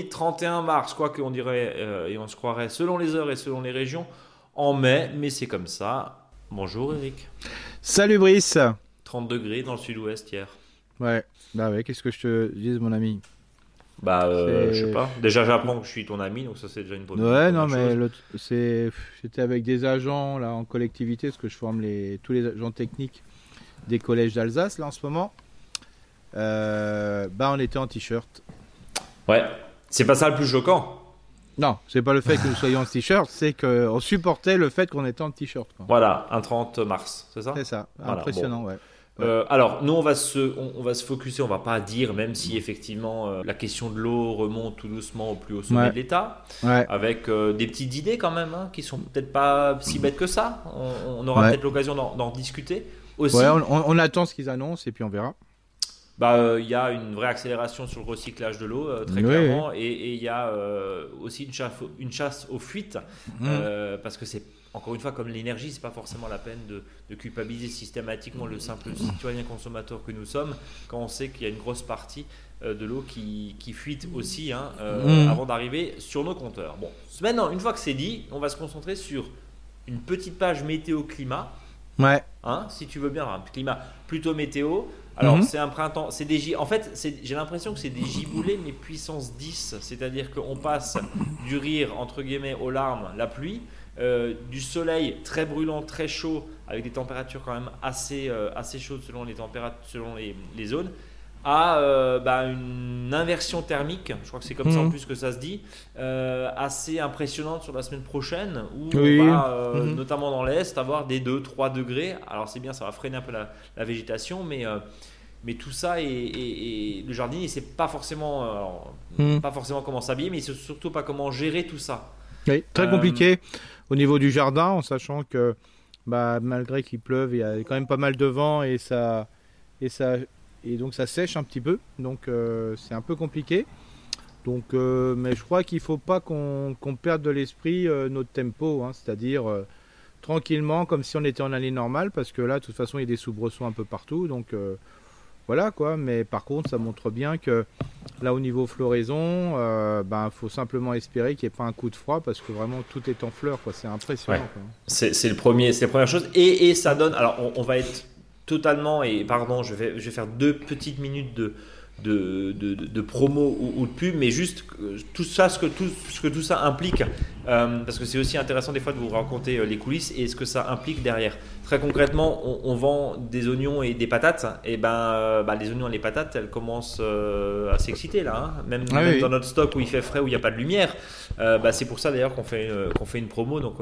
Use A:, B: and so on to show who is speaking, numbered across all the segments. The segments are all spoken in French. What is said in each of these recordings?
A: vendredi 31 mars, quoi qu'on dirait euh, et on se croirait selon les heures et selon les régions en mai, mais c'est comme ça. Bonjour Eric.
B: Salut Brice.
A: 30 degrés dans le sud-ouest hier.
B: Ouais, bah ouais, qu'est-ce que je te dis mon ami?
A: Bah, euh, je sais pas. Déjà, j'apprends que je suis ton ami, donc ça c'est déjà une bonne
B: Ouais, non, mais c'est, j'étais avec des agents là en collectivité, parce que je forme les, tous les agents techniques des collèges d'Alsace là en ce moment. Euh, bah, on était en t-shirt.
A: Ouais, c'est pas ça le plus choquant.
B: Non, c'est pas le fait que nous soyons en t-shirt, c'est qu'on supportait le fait qu'on était en t-shirt.
A: Voilà, un 30 mars, c'est ça?
B: C'est ça, impressionnant, ouais.
A: Euh, alors, nous, on va se, on, va se focuser, on va pas dire, même si effectivement euh, la question de l'eau remonte tout doucement au plus haut sommet de l'État, avec euh, des petites idées quand même, hein, qui sont peut-être pas si bêtes que ça. On, aura peut-être l'occasion d'en discuter aussi.
B: On, on, attend ce qu'ils annoncent et puis on verra.
A: Bah, il y a une vraie accélération sur le recyclage de l'eau, très clairement, et il y a aussi une chasse, une chasse aux fuites, mmh. parce que c'est encore une fois, comme l'énergie, c'est pas forcément la peine de, culpabiliser systématiquement le simple citoyen consommateur que nous sommes, quand on sait qu'il y a une grosse partie euh, de l'eau qui, fuite aussi hein, euh, mm. avant d'arriver sur nos compteurs. Bon, maintenant, une fois que c'est dit, on va se concentrer sur une petite page météo-climat.
B: Ouais.
A: Hein, si tu veux bien, un climat plutôt météo. Alors, mm-hmm. c'est un printemps, c'est des En fait, j'ai l'impression que c'est des giboulées, mais puissance 10. C'est-à-dire qu'on passe du rire, entre guillemets, aux larmes, la pluie, euh, du soleil très brûlant, très chaud, avec des températures quand même assez, euh, assez chaudes selon les, selon les, zones, à euh, bah, une inversion thermique, je crois que c'est comme ça en mhm. plus que ça se dit, assez impressionnante sur la semaine prochaine, où on va, mhm. notamment dans l'Est, avoir des 2-3 degrés. Alors c'est bien, ça va freiner un peu la, végétation, mais mais tout ça et, le jardinier ne sait pas forcément mhm. pas forcément comment s'habiller mais il sait surtout pas comment gérer tout ça
B: oui, très compliqué au niveau du jardin, en sachant que bah, malgré qu'il pleuve, il y a quand même pas mal de vent et ça, et ça, et donc ça sèche un petit peu. Donc euh, c'est un peu compliqué. Donc, euh, mais je crois qu'il ne faut pas qu'on perde de l'esprit euh, notre tempo, hein, c'est-à-dire tranquillement, comme si on était en année normale, parce que là, de toute façon, il y a des soubresauts un peu partout. Donc voilà quoi. Mais par contre, ça montre bien que là, au niveau floraison, il ben, faut simplement espérer qu'il n'y ait pas un coup de froid parce que vraiment tout est en fleurs. Quoi. C'est impressionnant.
A: C'est, le premier, c'est la première chose. Et, ça donne. Alors, on, va être totalement. Et pardon, je vais, faire deux petites minutes de. De, de, promo ou, de pub, mais juste tout ça, ce que tout, ce que tout ça implique, euh, parce que c'est aussi intéressant des fois de vous raconter euh, les coulisses et ce que ça implique derrière. Très concrètement, on, vend des oignons et des patates. Et ben, euh, bah, les oignons et les patates, elles commencent euh, à s'exciter là. Hein. Même, ah dans notre stock où il fait frais, où il n'y a pas de lumière. Euh, bah, c'est pour ça d'ailleurs qu'on fait, qu'on fait une promo. Donc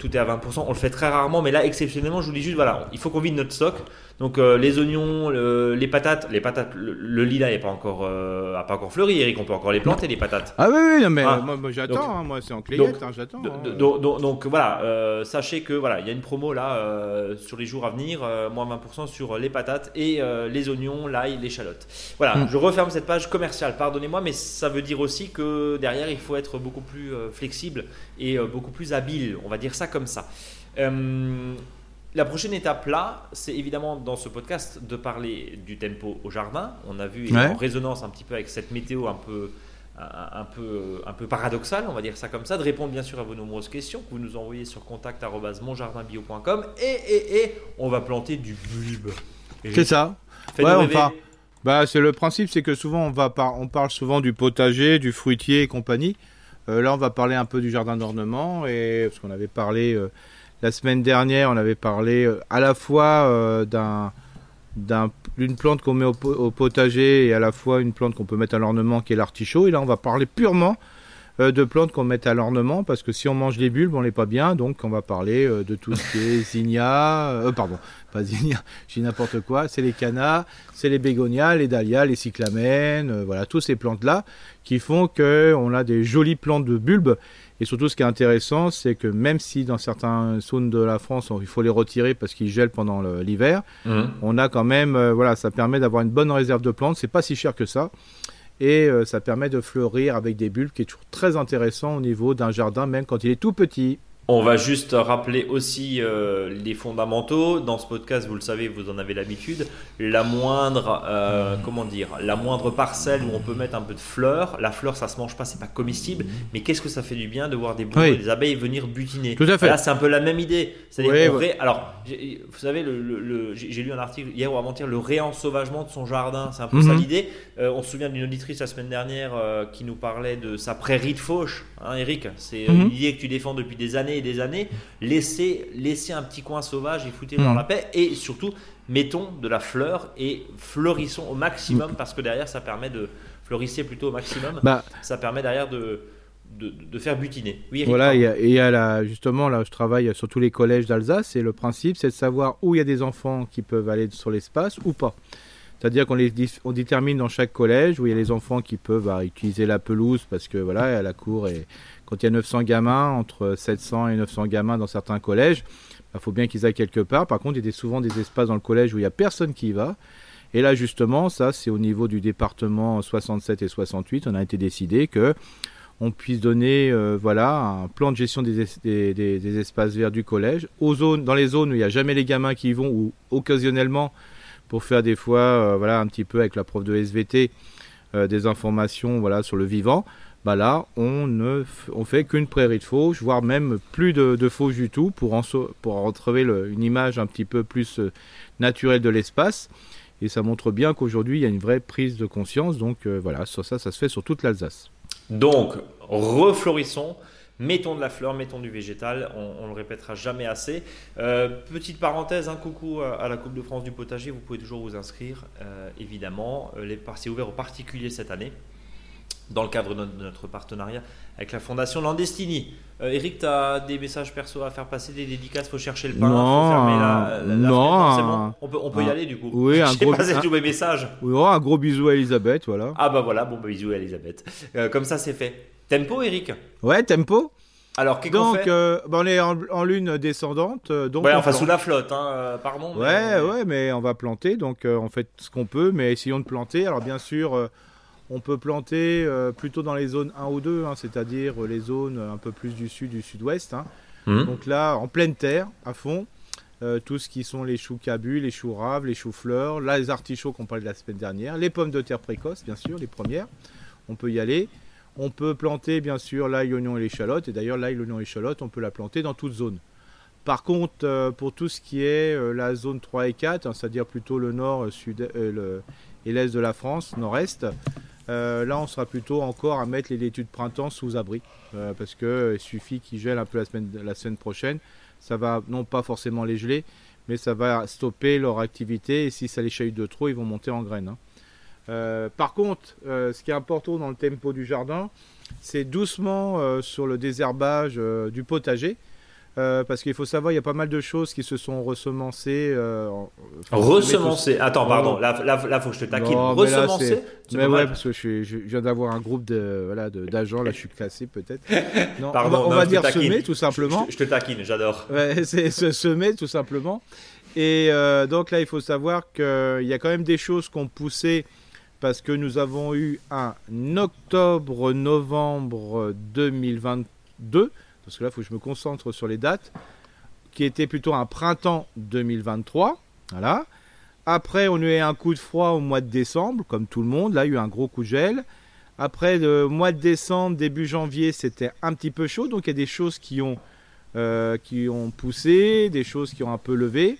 A: tout est à 20%. On le fait très rarement, mais là, exceptionnellement, je vous dis juste voilà, il faut qu'on vide notre stock. Donc les oignons, les patates, les patates, le, lilas n'est pas encore, a pas encore fleuri, Eric. On peut encore les planter, les patates.
B: Ah oui, oui, mais ah. moi, j'attends. Hein. moi, c'est en clayette, hein, j'attends.
A: Donc, donc, voilà, sachez que voilà, il y a une promo là euh, sur les jours à venir, euh, moins 20% sur les patates et euh, les oignons, l'ail, l'échalote. Voilà, hmm. je referme cette page commerciale, pardonnez-moi, mais ça veut dire aussi que derrière, il faut être beaucoup plus flexible et beaucoup plus habile, on va dire ça comme ça. La prochaine étape là, c'est évidemment dans ce podcast de parler du tempo au jardin. On a vu en résonance un petit peu avec cette météo un peu un peu, un peu paradoxal, on va dire ça comme ça, de répondre bien sûr à vos nombreuses questions que vous nous envoyez sur contact.monjardinbio.com et, et, et on va planter du bulbe.
B: C'est ça. Ouais, bah, c'est le principe, c'est que souvent on, va on parle souvent du potager, du fruitier et compagnie. Euh, là, on va parler un peu du jardin d'ornement et parce qu'on avait parlé euh, la semaine dernière, on avait parlé euh, à la fois d'un d'une plante qu'on met au, potager et à la fois une plante qu'on peut mettre à l'ornement qui est l'artichaut. Et là, on va parler purement euh, de plantes qu'on met à l'ornement parce que si on mange les bulbes, on n'est pas bien. Donc, on va parler euh, de tout ce qui est zinnia, euh, pardon, pas zinnia, j'ai n'importe quoi. C'est les cannas, c'est les bégonias, les dahlias, les cyclamènes, voilà, tous ces plantes-là qui font qu'on a des jolies plantes de bulbes et surtout, ce qui est intéressant, c'est que même si dans certaines zones de la France, il faut les retirer parce qu'ils gèlent pendant l'hiver, mhm. on a quand même, euh, voilà, ça permet d'avoir une bonne réserve de plantes. C'est pas si cher que ça. Et euh, ça permet de fleurir avec des bulbes, qui est toujours très intéressant au niveau d'un jardin, même quand il est tout petit.
A: On va juste rappeler aussi euh, les fondamentaux. Dans ce podcast, vous le savez, vous en avez l'habitude. La moindre, euh, comment dire, la moindre parcelle où on peut mettre un peu de fleurs. La fleur, ça se mange pas, c'est pas comestible. Mais qu'est-ce que ça fait du bien de voir des, des abeilles venir butiner.
B: Tout à fait.
A: Là, c'est un peu la même idée. cest alors, vous savez, le, j'ai lu un article hier ou avant-hier, le réensauvagement de son jardin. C'est un peu ça mhm. l'idée. Euh, on se souvient d'une auditrice la semaine dernière qui nous parlait de sa prairie de fauche. Hein, Eric, c'est une idée que tu défends depuis des années des années, laisser, laisser un petit coin sauvage et foutre dans mhm. la paix. Et surtout, mettons de la fleur et fleurissons au maximum parce que derrière, ça permet de fleurissez plutôt au maximum. Bah, ça permet derrière de, de, faire butiner.
B: Oui, voilà, et il y a la, justement, là, je travaille sur tous les collèges d'Alsace et le principe, c'est de savoir où il y a des enfants qui peuvent aller sur l'espace ou pas. C'est-à-dire qu'on on détermine dans chaque collège où il y a les enfants qui peuvent bah, utiliser la pelouse parce que voilà, la cour et quand il y a 900 gamins, entre 700 et 900 gamins dans certains collèges, il bah, faut bien qu'ils aillent quelque part. Par contre, il y a souvent des espaces dans le collège où il n'y a personne qui y va. Et là, justement, ça, c'est au niveau du département 67 et 68, on a été décidé que on puisse donner euh, voilà, un plan de gestion des, des, espaces verts du collège aux zones, dans les zones où il n'y a jamais les gamins qui y vont ou occasionnellement pour faire des fois euh, voilà, un petit peu avec la prof de SVT euh, des informations voilà, sur le vivant. Bah là, on ne on fait qu'une prairie de fauche, voire même plus de, de fauche du tout, pour, en, pour retrouver une image un petit peu plus euh, naturelle de l'espace. Et ça montre bien qu'aujourd'hui, il y a une vraie prise de conscience. Donc voilà, ça, ça, ça se fait sur toute l'Alsace.
A: Donc, reflorissons mettons de la fleur, mettons du végétal, on, ne le répétera jamais assez. Euh, petite parenthèse, un coucou à la Coupe de France du potager, vous pouvez toujours vous inscrire, euh, évidemment. Euh, les c'est ouvert aux particuliers cette année, dans le cadre de notre, partenariat avec la Fondation Landestini. Eric, tu as des messages perso à faire passer, des dédicaces, faut chercher le pain,
B: non, faut fermer la, non,
A: bon, on peut, on peut y aller du coup.
B: Oui, un gros,
A: passé tous mes messages.
B: Oui, oh, un gros bisou à Elisabeth, voilà.
A: Ah bah voilà, bon bah, bisous à Elisabeth. comme ça c'est fait. Tempo, Eric
B: Ouais, tempo.
A: Alors, qu'est-ce qu'on
B: fait euh, ben, on est en, lune descendante. Euh, donc
A: ouais, enfin sous la flotte, hein, euh, pardon.
B: Ouais, ouais, mais on va planter, donc on fait ce qu'on peut, mais essayons de planter. Alors, bien sûr, on peut planter plutôt dans les zones 1 ou 2, hein, c'est-à-dire les zones un peu plus du sud, du sud-ouest. Hein. Mmh. Donc là, en pleine terre, à fond. tout ce qui sont les choux cabus, les choux raves, les choux fleurs, là les artichauts qu'on parlait de la semaine dernière, les pommes de terre précoces, bien sûr, les premières. On peut y aller. On peut planter bien sûr l'ail, l'oignon et l'échalote. Et d'ailleurs, l'ail, l'oignon et l'échalote, on peut la planter dans toute zone. Par contre, euh, pour tout ce qui est euh, la zone 3 et 4, hein, c'est-à-dire plutôt le nord euh, sud, et l'est de la France, nord-est, là on sera plutôt encore à mettre les laitues de printemps sous abri. parce qu'il suffit qu'ils gèlent un peu la semaine, prochaine. Ça va non pas forcément les geler, mais ça va stopper leur activité. Et si ça les chahute de trop, ils vont monter en graines. Hein. Euh, par contre, euh, ce qui est important dans le tempo du jardin, c'est doucement euh, sur le désherbage du potager. parce qu'il faut savoir, il y a pas mal de choses qui se sont ressemencées.
A: ressemencées Attends, pardon, là, il faut que je te taquine. ressemencées
B: Mais, ouais, parce que je, viens d'avoir un groupe de, voilà, d'agents, là je suis classé peut-être.
A: Non, pardon,
B: on va, dire semer tout simplement.
A: Je, te taquine, j'adore.
B: Ouais, c'est semer tout simplement. Et donc là, il faut savoir qu'il y a quand même des choses qu'on poussait parce que nous avons eu un octobre-novembre 2022, parce que là, il faut que je me concentre sur les dates, qui était plutôt un printemps 2023. Voilà. Après, on a eu un coup de froid au mois de décembre, comme tout le monde. Là, il y a eu un gros coup de gel. Après, le mois de décembre, début janvier, c'était un petit peu chaud. Donc, il y a des choses qui ont, euh, qui ont poussé, des choses qui ont un peu levé.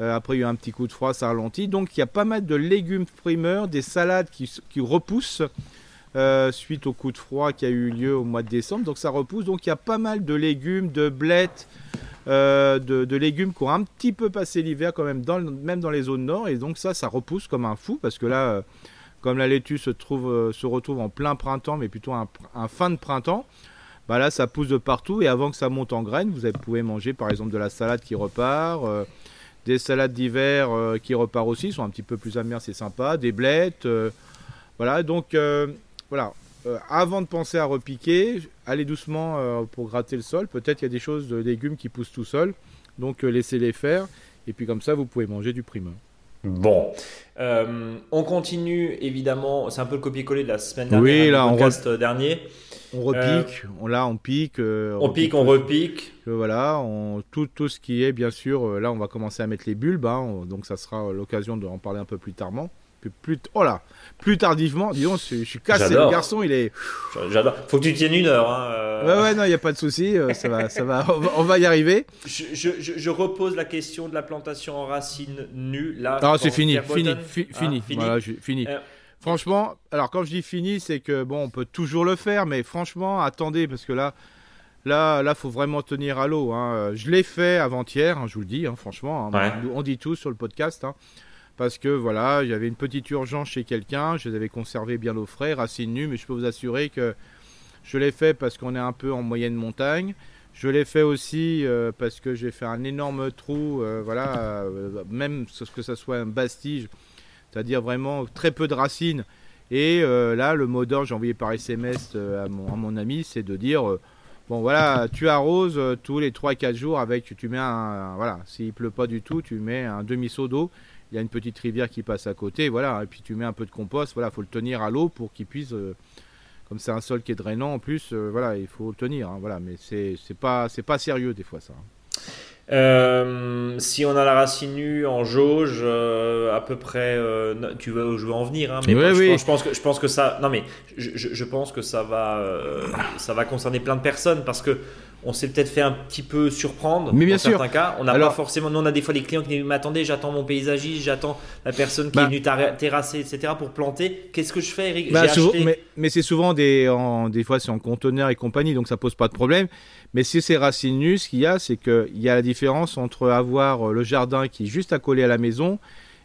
B: Euh, après, il y a eu un petit coup de froid, ça ralentit. Donc, il y a pas mal de légumes primeurs, des salades qui, repoussent euh, suite au coup de froid qui a eu lieu au mois de décembre. Donc, ça repousse. Donc, il y a pas mal de légumes, de blettes, euh, de, légumes qui ont un petit peu passé l'hiver quand même, dans, même dans les zones nord. Et donc, ça, ça repousse comme un fou parce que là, comme la laitue se, trouve, se retrouve en plein printemps, mais plutôt un, fin de printemps. Bah là, ça pousse de partout et avant que ça monte en graines, vous pouvez manger par exemple de la salade qui repart, des salades d'hiver euh, qui repartent aussi, sont un petit peu plus amères, c'est sympa. Des blettes. Euh, voilà, donc euh, voilà. avant de penser à repiquer, allez doucement pour gratter le sol. Peut-être il y a des choses, de légumes qui poussent tout seuls. Donc laissez-les faire. Et puis comme ça, vous pouvez manger du primeur.
A: Bon. Euh, on continue évidemment, c'est un peu le copier-coller de la semaine dernière,
B: oui, là,
A: podcast on dernier.
B: On repique, on, là on pique.
A: on, pique, on repique.
B: voilà, on, tout, tout ce qui est bien sûr, là on va commencer à mettre les bulbes, hein, donc ça sera l'occasion d'en parler un peu plus tardement plus, oh là, plus tardivement. Disons, je, suis cassé. Le garçon, il est.
A: J'adore. Faut que tu tiennes une heure. Hein,
B: euh. Ouais, ouais, non, il n'y a pas de souci. Euh, ça va, ça va. On va, y arriver.
A: Je, je, repose la question de la plantation en racines nues. Là.
B: Ah, c'est fini, fini, fini, fini. Voilà, fini. Euh. Franchement, alors quand je dis fini, c'est que bon, on peut toujours le faire, mais franchement, attendez, parce que là. Là, là, faut vraiment tenir à l'eau. Hein. Je l'ai fait avant-hier, hein, je vous le dis, hein, franchement. On dit tout sur le podcast parce que voilà, j'avais une petite urgence chez quelqu'un, je les avais conservés bien au frais, racines nues, mais je peux vous assurer que je l'ai fait parce qu'on est un peu en moyenne montagne. Je l'ai fait aussi euh, parce que j'ai fait un énorme trou, euh, voilà, euh, même que ça soit un bastige, c'est-à-dire vraiment très peu de racines. Et là, le mot d'ordre, j'ai envoyé par SMS à mon, à, mon, ami, c'est de dire bon voilà, tu arroses tous les 3-4 jours avec, tu mets un, voilà, s'il pleut pas du tout, tu mets un demi-seau d'eau il y a une petite rivière qui passe à côté, voilà, et puis tu mets un peu de compost, voilà, faut le tenir à l'eau pour qu'il puisse, euh, comme c'est un sol qui est drainant en plus, euh, voilà, il faut le tenir, hein, voilà, mais c'est pas c'est pas sérieux des fois ça. Hein.
A: Euh, si on a la racine nue en jauge, à peu près, tu veux, je veux en venir, hein, mais je, pense, que je pense que ça, non mais je, je pense que ça va, ça va concerner plein de personnes parce que on s'est peut-être fait un petit peu surprendre.
B: Mais bien
A: dans
B: sûr.
A: certains cas, on n'a pas forcément. Nous, on a des fois des clients qui disent attendez, j'attends mon paysagiste, j'attends la personne qui bah. est venue terrasser, etc. pour planter. Qu'est-ce que je fais, Eric?
B: Bah, Mais, c'est souvent des, en, des fois c'est en conteneur et compagnie, donc ça pose pas de problème. Mais si c'est racines nues, ce qu'il y a, c'est qu'il y a la différence entre avoir euh, le jardin qui est juste à coller à la maison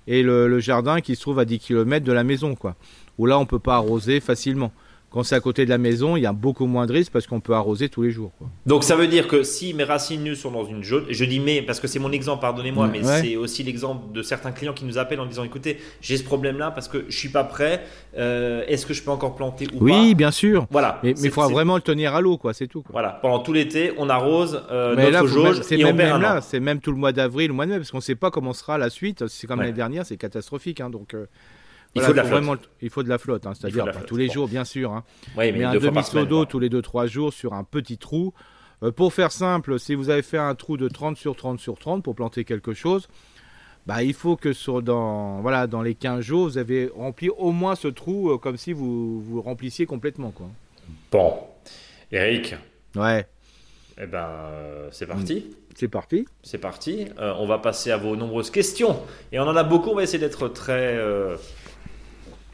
B: et le, le jardin qui se trouve à 10 km de la maison, quoi. Où là, on peut pas arroser facilement. Quand c'est à côté de la maison, il y a beaucoup moins de risques parce qu'on peut arroser tous les jours.
A: Donc ça veut dire que si mes racines nues sont dans une jaune, je dis mais parce que c'est mon exemple, pardonnez-moi, mais c'est aussi l'exemple de certains clients qui nous appellent en disant écoutez, j'ai ce problème-là parce que je suis pas prêt. Euh, est-ce que je peux encore planter ou
B: oui,
A: pas?
B: Oui, bien sûr.
A: Voilà.
B: Mais il faudra vraiment le tenir à l'eau, quoi. C'est tout.
A: Voilà. Pendant tout l'été, on arrose euh, notre jauge
B: c'est même, là, c'est même tout le mois d'avril, le mois de mai, parce qu'on ne sait pas comment sera la suite. C'est comme l'année dernière, c'est catastrophique, hein, donc. Euh,
A: il, faut de la
B: vraiment, il faut de la flotte, hein, c'est-à-dire tous les jours, bien sûr. Hein. mais, un demi-seau d'eau tous les 2-3 jours sur un petit trou. Euh, pour faire simple, si vous avez fait un trou de 30 sur 30 sur 30 pour planter quelque chose, bah, il faut que sur, dans, voilà, dans les 15 jours, vous avez rempli au moins ce trou euh, comme si vous, vous remplissiez complètement. Quoi.
A: Bon. Eric.
B: Ouais.
A: Eh ben, euh, c'est parti.
B: C'est parti.
A: C'est parti. on va passer à vos nombreuses questions. Et on en a beaucoup. On va essayer d'être très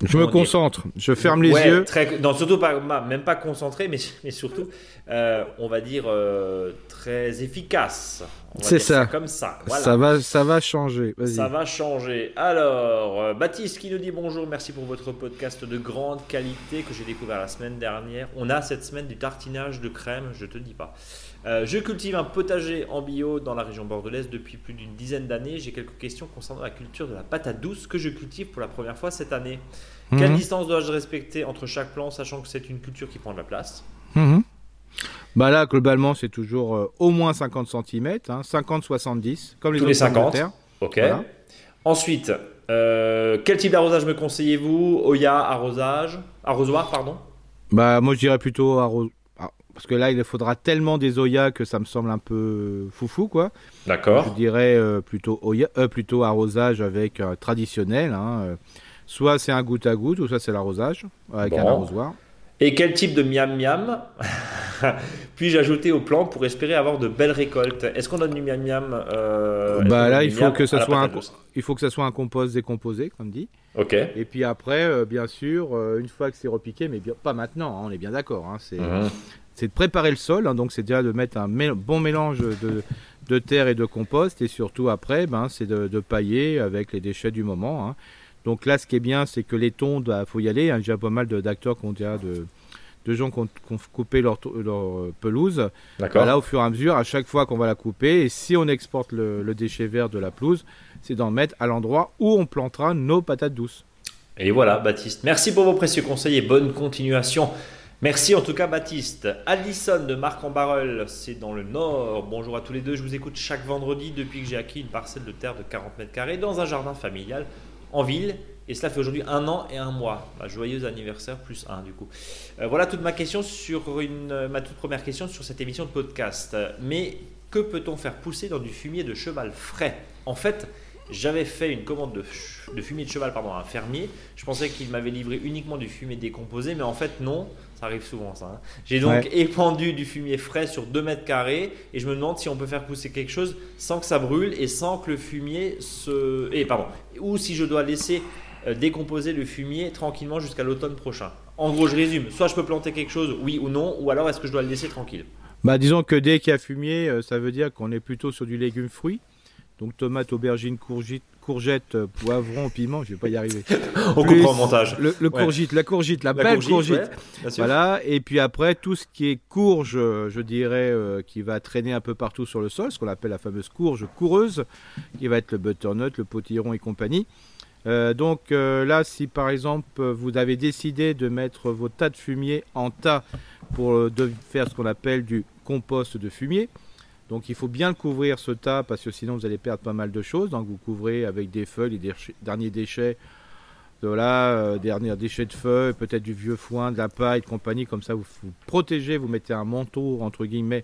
B: je me concentre, je ferme les yeux.
A: Très, non, surtout pas, même pas concentré, mais, mais surtout, euh, on va dire euh, très efficace.
B: C'est ça.
A: Comme ça.
B: Ça va, ça va changer.
A: Ça va changer. Alors, euh, Baptiste qui nous dit bonjour, merci pour votre podcast de grande qualité que j'ai découvert la semaine dernière. On a cette semaine du tartinage de crème, je te dis pas. Je cultive un potager en bio dans la région bordelaise depuis plus d'une dizaine d'années. J'ai quelques questions concernant la culture de la patate douce que je cultive pour la première fois cette année. Quelle mhm. distance dois-je respecter entre chaque plant, sachant que c'est une culture qui prend de la place
B: mhm. Bah là, globalement, c'est toujours euh, au moins 50 cm, 50-70, comme les
A: Tous
B: les
A: 50. Ok. Ensuite, euh, quel type d'arrosage me conseillez-vous? Oya, arrosage, arrosoir, pardon?
B: Bah moi, je dirais plutôt arrosoir. Parce que là, il faudra tellement des Oya que ça me semble un peu foufou, quoi.
A: D'accord.
B: Je dirais euh, plutôt, Oya, plutôt arrosage avec traditionnel. Hein, Soit c'est un goutte à goutte, ou soit c'est l'arrosage avec un arrosoir.
A: Et quel type de miam miam puis-je ajouter au plan pour espérer avoir de belles récoltes? Est-ce qu'on donne du miam miam
B: euh, Bah là, il faut que ça soit un, il faut que ça soit un compost décomposé, comme dit.
A: Ok.
B: Et puis après, euh, bien sûr, euh, une fois que c'est repiqué, mais pas maintenant, hein, on est bien d'accord. Hein, mhm. C'est de préparer le sol, hein, donc c'est déjà de mettre un bon mélange de, de, terre et de compost, et surtout après, ben, c'est de, de, pailler avec les déchets du moment. Donc là, ce qui est bien, c'est que les tondes, il bah, faut y aller. Il y a déjà pas mal d'acteurs qui ont déjà de, de gens qui ont, coupé leur, leur pelouse.
A: D'accord.
B: là, au fur et à mesure, à chaque fois qu'on va la couper, et si on exporte le, déchet vert de la pelouse, c'est d'en mettre à l'endroit où on plantera nos patates douces.
A: Et voilà, Baptiste. Merci pour vos précieux conseils et bonne continuation. Merci en tout cas Baptiste. Alison de Marc en Barreul, c'est dans le Nord. Bonjour à tous les deux, je vous écoute chaque vendredi depuis que j'ai acquis une parcelle de terre de 40 mètres carrés dans un jardin familial en ville. Et cela fait aujourd'hui un an et un mois. Bah, joyeux anniversaire plus un du coup. Euh, voilà toute ma question sur ma toute première question sur cette émission de podcast. Mais que peut-on faire pousser dans du fumier de cheval frais? En fait, j'avais fait une commande de, fumier de cheval pardon, à un fermier. Je pensais qu'il m'avait livré uniquement du fumier décomposé, mais en fait non. Ça arrive souvent ça. Hein. J'ai donc épandu du fumier frais sur 2 mètres carrés et je me demande si on peut faire pousser quelque chose sans que ça brûle et sans que le fumier se... Et pardon. Ou si je dois laisser euh, décomposer le fumier tranquillement jusqu'à l'automne prochain. En gros, je résume. Soit je peux planter quelque chose, oui ou non, ou alors est-ce que je dois le laisser tranquille?
B: Bah, disons que dès qu'il y a fumier, euh, ça veut dire qu'on est plutôt sur du légume fruit. Donc tomate, aubergine, courgette, courgette, poivron, piment, je vais pas y arriver.
A: On comprend montage.
B: Le, courgette, la courgette, la, belle courgette. voilà. Et puis après, tout ce qui est courge, je dirais, euh, qui va traîner un peu partout sur le sol, ce qu'on appelle la fameuse courge coureuse, qui va être le butternut, le potiron et compagnie. Euh, donc euh, là, si par exemple vous avez décidé de mettre vos tas de fumier en tas pour de faire ce qu'on appelle du compost de fumier, donc il faut bien couvrir ce tas parce que sinon vous allez perdre pas mal de choses. Donc vous couvrez avec des feuilles, des derniers déchets, euh, derniers déchets de feuilles, peut-être du vieux foin, de la paille, de compagnie. Comme ça vous, vous protégez, vous mettez un manteau entre guillemets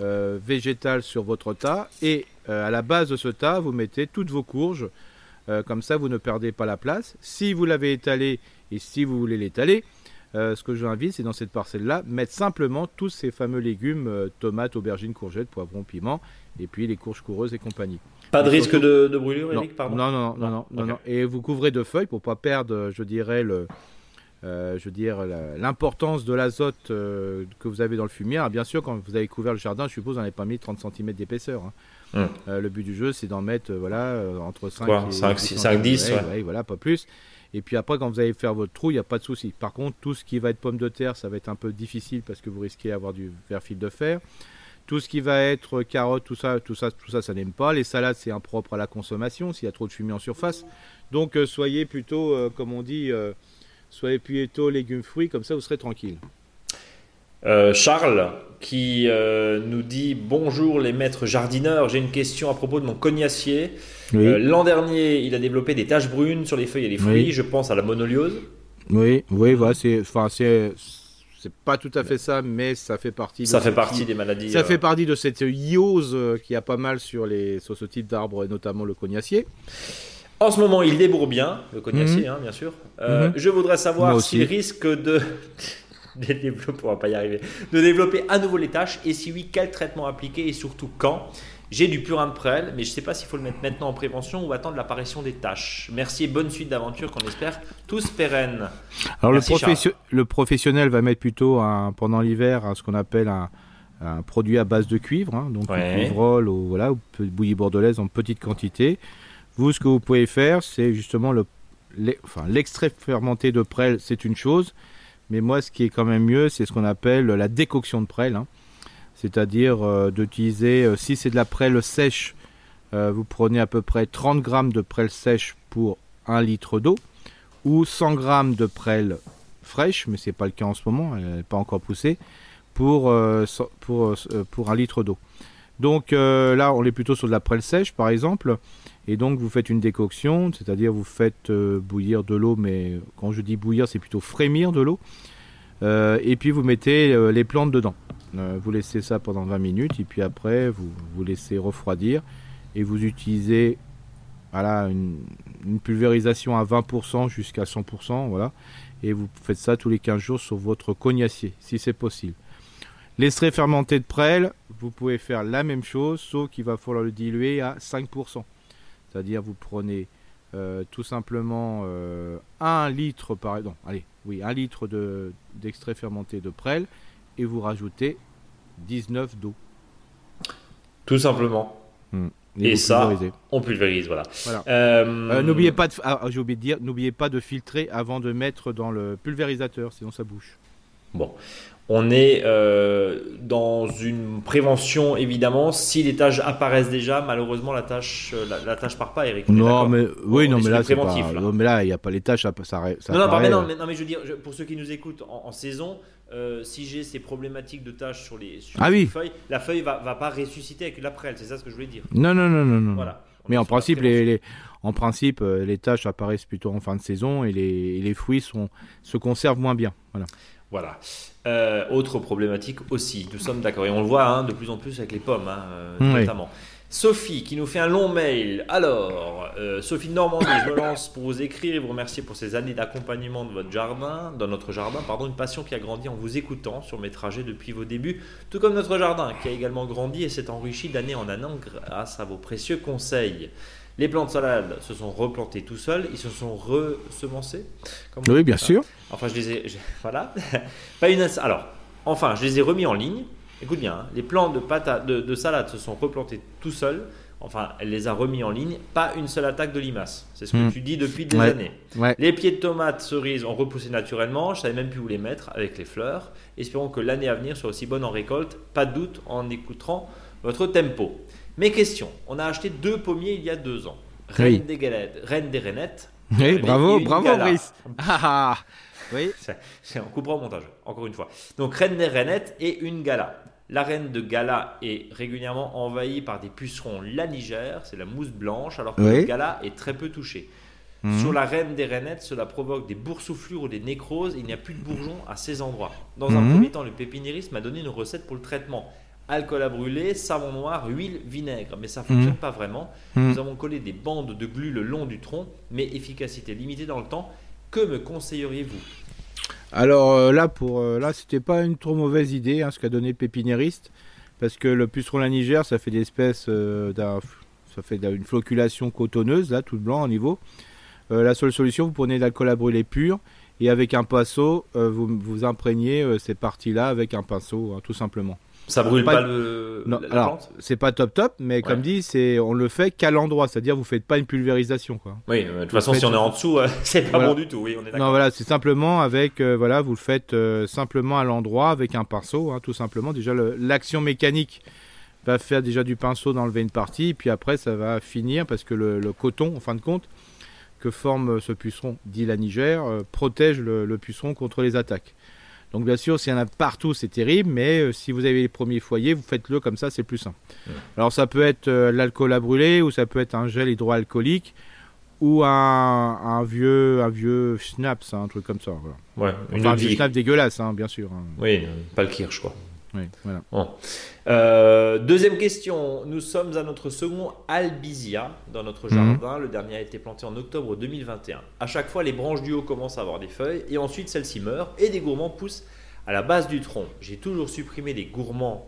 B: euh, végétal sur votre tas et euh, à la base de ce tas vous mettez toutes vos courges. comme ça vous ne perdez pas la place. Si vous l'avez étalé et si vous voulez l'étaler, euh, ce que je vous invite, c'est dans cette parcelle-là, mettre simplement tous ces fameux légumes, euh, tomates, aubergines, courgettes, poivrons, piments, et puis les courges coureuses et compagnie.
A: Pas de risque de, brûlure,
B: Eric, pardon non non non, non, non, non, Et vous couvrez de feuilles pour pas perdre, je dirais, le, euh, je veux l'importance de l'azote que vous avez dans le fumier. bien sûr, quand vous avez couvert le jardin, je suppose, vous n'en avez pas mis 30 cm d'épaisseur. Hein. Hum. le but du jeu, c'est d'en mettre voilà, entre 5
A: et 5, 5 10.
B: Ouais. voilà, pas plus. Et puis après, quand vous allez faire votre trou, il n'y a pas de souci. Par contre, tout ce qui va être pomme de terre, ça va être un peu difficile parce que vous risquez d'avoir du vert fil de fer. Tout ce qui va être carottes, tout ça, tout ça, tout ça, ça n'aime pas. Les salades, c'est impropre à la consommation s'il y a trop de fumée en surface. Donc, euh, soyez plutôt, euh, comme on dit, euh, soyez plutôt légumes fruits, comme ça vous serez tranquille.
A: Charles qui nous dit bonjour les maîtres jardineurs, j'ai une question à propos de mon cognacier. Euh, l'an dernier, il a développé des taches brunes sur les feuilles et les fruits. Je pense à la monoliose.
B: Oui, oui, voilà, c'est, enfin, c'est, c'est pas tout à fait ça, mais ça fait partie.
A: Ça fait partie des maladies.
B: Ça euh. fait partie de cette iose euh, qui a pas mal sur les sur ce type d'arbres, et notamment le cognacier.
A: En ce moment, il débourre bien, le cognacier, mhm. hein, bien sûr. Mhm. Je voudrais savoir s'il risque de de développer, on va pas y arriver, de développer à nouveau les taches et si oui, quel traitement appliquer et surtout quand? J'ai du purin de prêle, mais je ne sais pas s'il faut le mettre maintenant en prévention ou attendre l'apparition des tâches. Merci et bonne suite d'aventure qu'on espère tous pérennes.
B: Alors le, professionnel va mettre plutôt pendant l'hiver ce qu'on appelle un, produit à base de cuivre, hein, donc ouais. ou voilà, ou bouillie bordelaise en petite quantité. Vous, ce que vous pouvez faire, c'est justement le, l'extrait fermenté de prêle, c'est une chose, mais moi, ce qui est quand même mieux, c'est ce qu'on appelle la décoction de prêle. Hein c'est-à-dire euh, d'utiliser, euh, si c'est de la prêle sèche, euh, vous prenez à peu près 30 grammes de prêle sèche pour 1 litre d'eau, ou 100 grammes de prêle fraîche, mais ce n'est pas le cas en ce moment, elle n'est pas encore poussée, pour, pour, pour 1 litre d'eau. Donc là, on est plutôt sur de la prêle sèche, par exemple. Et donc, vous faites une décoction, c'est-à-dire vous faites bouillir de l'eau, mais quand je dis bouillir, c'est plutôt frémir de l'eau. et puis, vous mettez les plantes dedans. Euh, vous laissez ça pendant 20 minutes et puis après vous vous laissez refroidir et vous utilisez voilà, une, pulvérisation à 20% jusqu'à 100%. Voilà, et vous faites ça tous les 15 jours sur votre cognacier si c'est possible. L'extrait fermenté de prêle, vous pouvez faire la même chose sauf qu'il va falloir le diluer à 5%. C'est-à-dire vous prenez euh, tout simplement euh, 1 litre par allez, oui, 1 litre d'extrait fermenté de prêle et vous rajoutez 19 d'eau.
A: Tout simplement. Hmm. Et, ça, on pulvérise, voilà.
B: Euh, euh, n'oubliez pas, de, ah, j'ai oublié de dire, n'oubliez pas de filtrer avant de mettre dans le pulvérisateur, sinon ça bouche.
A: Bon, on est euh, dans une prévention évidemment. Si les tâches apparaissent déjà, malheureusement la tâche, la, la tâche part pas, Eric.
B: Non, mais oui, non, mais là, pas, mais là, il n'y a pas les tâches, ça, ça
A: non, non, mais, non, mais je veux dire, pour ceux qui nous écoutent en, saison, euh, si j'ai ces problématiques de tâches sur les,
B: ah
A: feuilles, la feuille va, va pas ressusciter avec la prêle. C'est ça ce que je voulais dire.
B: Non, non, non, non. non. Voilà. Mais en principe, les, en principe, euh, les tâches apparaissent plutôt en fin de saison et les, les fruits sont, se conservent moins bien. Voilà.
A: Voilà. Euh, autre problématique aussi, nous sommes d'accord. Et on le voit hein, de plus en plus avec les pommes, hein, notamment. Sophie qui nous fait un long mail. Alors, euh, Sophie de Normandie, je me lance pour vous écrire et vous remercier pour ces années d'accompagnement de votre jardin, dans notre jardin, pardon, une passion qui a grandi en vous écoutant sur mes trajets depuis vos débuts, tout comme notre jardin qui a également grandi et s'est enrichi d'année en année grâce à vos précieux conseils. Les plantes de salade se sont replantées tout seuls, ils se sont resemencés.
B: Oui, bien sûr.
A: Enfin, je les ai, voilà. Pas une, alors, enfin, je les ai remis en ligne Écoute bien, hein, les plants de, salade se sont replantés tout seuls. Enfin, elle les a remis en ligne. Pas une seule attaque de limaces. C'est ce que hmm. tu dis depuis des années. Les pieds de tomates, cerises ont repoussé naturellement. Je savais même plus où les mettre avec les fleurs. Espérons que l'année à venir soit aussi bonne en récolte. Pas de doute en écoutant votre tempo. Mes questions. On a acheté deux pommiers il y a deux ans. Reine, des, galettes, Reine des Rainettes.
B: Oui, bravo, bravo, Brice. Ah, ah.
A: oui. C'est, on coupera au montage, encore une fois. Donc, Reine des Rainettes et une gala. La reine de Gala est régulièrement envahie par des pucerons lanigères, c'est la mousse blanche, alors que le Gala est très peu touché. Mhm. Sur la reine des rainettes, cela provoque des boursouflures ou des nécroses. Il n'y a plus de bourgeons à ces endroits. Dans un mhm. premier temps, le pépinériste m'a donné une recette pour le traitement. Alcool à brûler, savon noir, huile, vinaigre. Mais ça ne fonctionne mhm. pas vraiment. Nous avons collé des bandes de glu le long du tronc, mais efficacité limitée dans le temps. Que me conseilleriez-vous?
B: Alors euh, là, pour euh, là, c'était pas une trop mauvaise idée hein, ce qu'a donné Pépinériste, parce que le puceron la Niger, ça fait des espèces euh, ça fait une floculation cotonneuse là, tout blanc au niveau. la seule solution, vous prenez de l'alcool à brûler pur et avec un pinceau, vous, vous imprégnez ces parties-là avec un pinceau, hein, tout simplement.
A: Ça brûle pas, le.
B: Non, alors c'est pas top top, mais comme dit, c'est on le fait qu'à l'endroit, c'est-à-dire vous faites pas une pulvérisation quoi.
A: Oui, de toute façon, si on est en dessous, c'est pas bon du tout. Oui, on est
B: Non, voilà, c'est simplement avec, euh, voilà, vous le faites euh, simplement à l'endroit avec un pinceau, hein, tout simplement. Déjà, l'action mécanique va faire déjà du pinceau d'enlever une partie, puis après ça va finir parce que le, coton, en fin de compte, que forme ce puceron, dit la Niger, euh, protège le puceron contre les attaques. Donc bien sûr, s'il y en a partout, c'est terrible, mais euh, si vous avez les premiers foyers, vous faites-le comme ça, c'est plus simple. Alors ça peut être euh, l'alcool à brûler, ou ça peut être un gel hydroalcoolique, ou un, vieux un vieux schnapps, hein, un truc comme ça.
A: Ouais,
B: enfin, un vieux schnapps dégueulasse, hein, bien sûr. Hein.
A: Oui, pas le kirsch, quoi.
B: Voilà.
A: Euh, deuxième question. Nous sommes à notre second albizia dans notre mhm. jardin. Le dernier a été planté en octobre 2021. À chaque fois, les branches du haut commencent à avoir des feuilles et ensuite celles-ci meurent et des gourmands poussent à la base du tronc. J'ai toujours supprimé les gourmands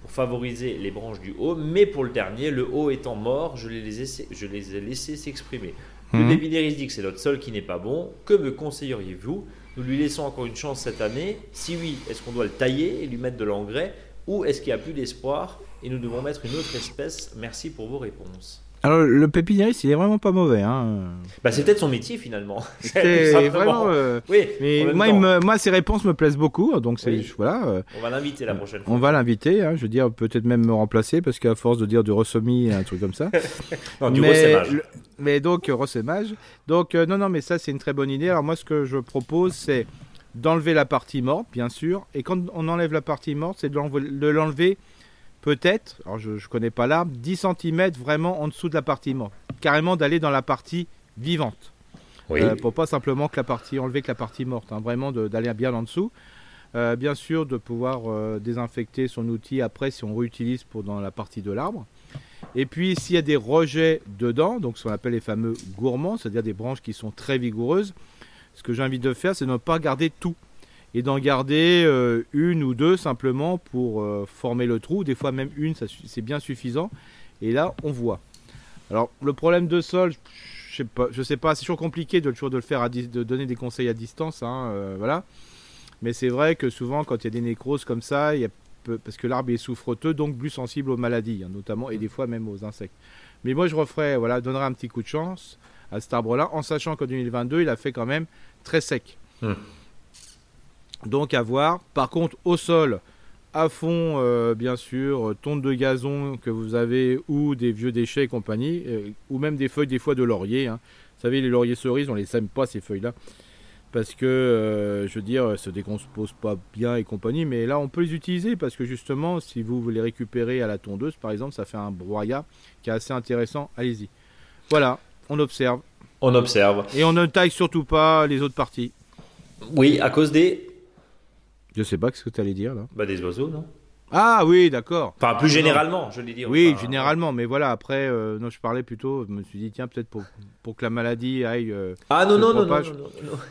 A: pour favoriser les branches du haut, mais pour le dernier, le haut étant mort, je les, ai, je les ai laissés s'exprimer. Le mhm. dit que c'est notre sol qui n'est pas bon. Que me conseilleriez-vous Nous lui laissons encore une chance cette année. Si oui, est-ce qu'on doit le tailler et lui mettre de l'engrais ou est-ce qu'il n'y a plus d'espoir et nous devons mettre une autre espèce? Merci pour vos réponses.
B: Alors le pépiniériste, il est vraiment pas mauvais. Hein.
A: Bah, c'est peut-être son métier finalement.
B: C'est vraiment. Euh, oui. Mais moi, moi, ses réponses me plaisent beaucoup, donc c'est voilà. Euh,
A: on va l'inviter la prochaine fois.
B: On va l'inviter. Hein, je veux dire, peut-être même me remplacer parce qu'à force de dire du ressemis, un truc comme ça.
A: non, du mais,
B: mais donc ressemage. Donc euh, non, non, mais ça c'est une très bonne idée. Alors moi, ce que je propose, c'est d'enlever la partie morte, bien sûr. Et quand on enlève la partie morte, c'est de l'enlever peut-être, alors je ne connais pas l'arbre, 10 cm vraiment en dessous de la partie morte. Carrément d'aller dans la partie vivante.
A: Oui. Euh,
B: pour pas simplement que la partie, enlever que la partie morte, hein. vraiment d'aller bien en dessous. Euh, bien sûr, de pouvoir euh, désinfecter son outil après si on réutilise pour dans la partie de l'arbre. Et puis s'il y a des rejets dedans, donc ce qu'on appelle les fameux gourmands, c'est-à-dire des branches qui sont très vigoureuses, ce que j'invite de faire, c'est de ne pas garder tout et d'en garder euh, une ou deux simplement pour euh, former le trou. Des fois même une, c'est bien suffisant. Et là, on voit. Alors le problème de sol, je sais pas, je sais pas, c'est toujours compliqué de toujours de le faire, à de donner des conseils à distance, hein, euh, voilà. Mais c'est vrai que souvent, quand il y a des nécroses comme ça, il y a parce que l'arbre est souffreteux, donc plus sensible aux maladies, hein, notamment et des fois même aux insectes. Mais moi, je referais, voilà, donnerai un petit coup de chance à cet arbre-là, en sachant qu'en 2022, il a fait quand même très sec. Hmm. Donc à voir. Par contre, au sol, à fond, euh, bien sûr, tonte de gazon que vous avez ou des vieux déchets et compagnie, euh, ou même des feuilles des fois de laurier. Hein. Vous savez, les lauriers cerises, on les aime pas ces feuilles-là. parce que, euh, je veux dire, se décompose pas bien et compagnie, mais là on peut les utiliser parce que justement, si vous les récupérez à la tondeuse, par exemple, ça fait un broyat qui est assez intéressant. Allez-y. Voilà, on observe.
A: On observe.
B: Et on ne taille surtout pas les autres parties.
A: Oui, à cause des.
B: Je sais pas ce que tu allais dire là?
A: Bah des oiseaux, non?
B: Ah oui, d'accord.
A: Enfin, plus généralement, je l'ai dit.
B: Oui, généralement, mais voilà, après, euh, non, je parlais plutôt, je me suis dit, tiens, peut-être pour, pour que la maladie aille. Euh,
A: ah non non non, non,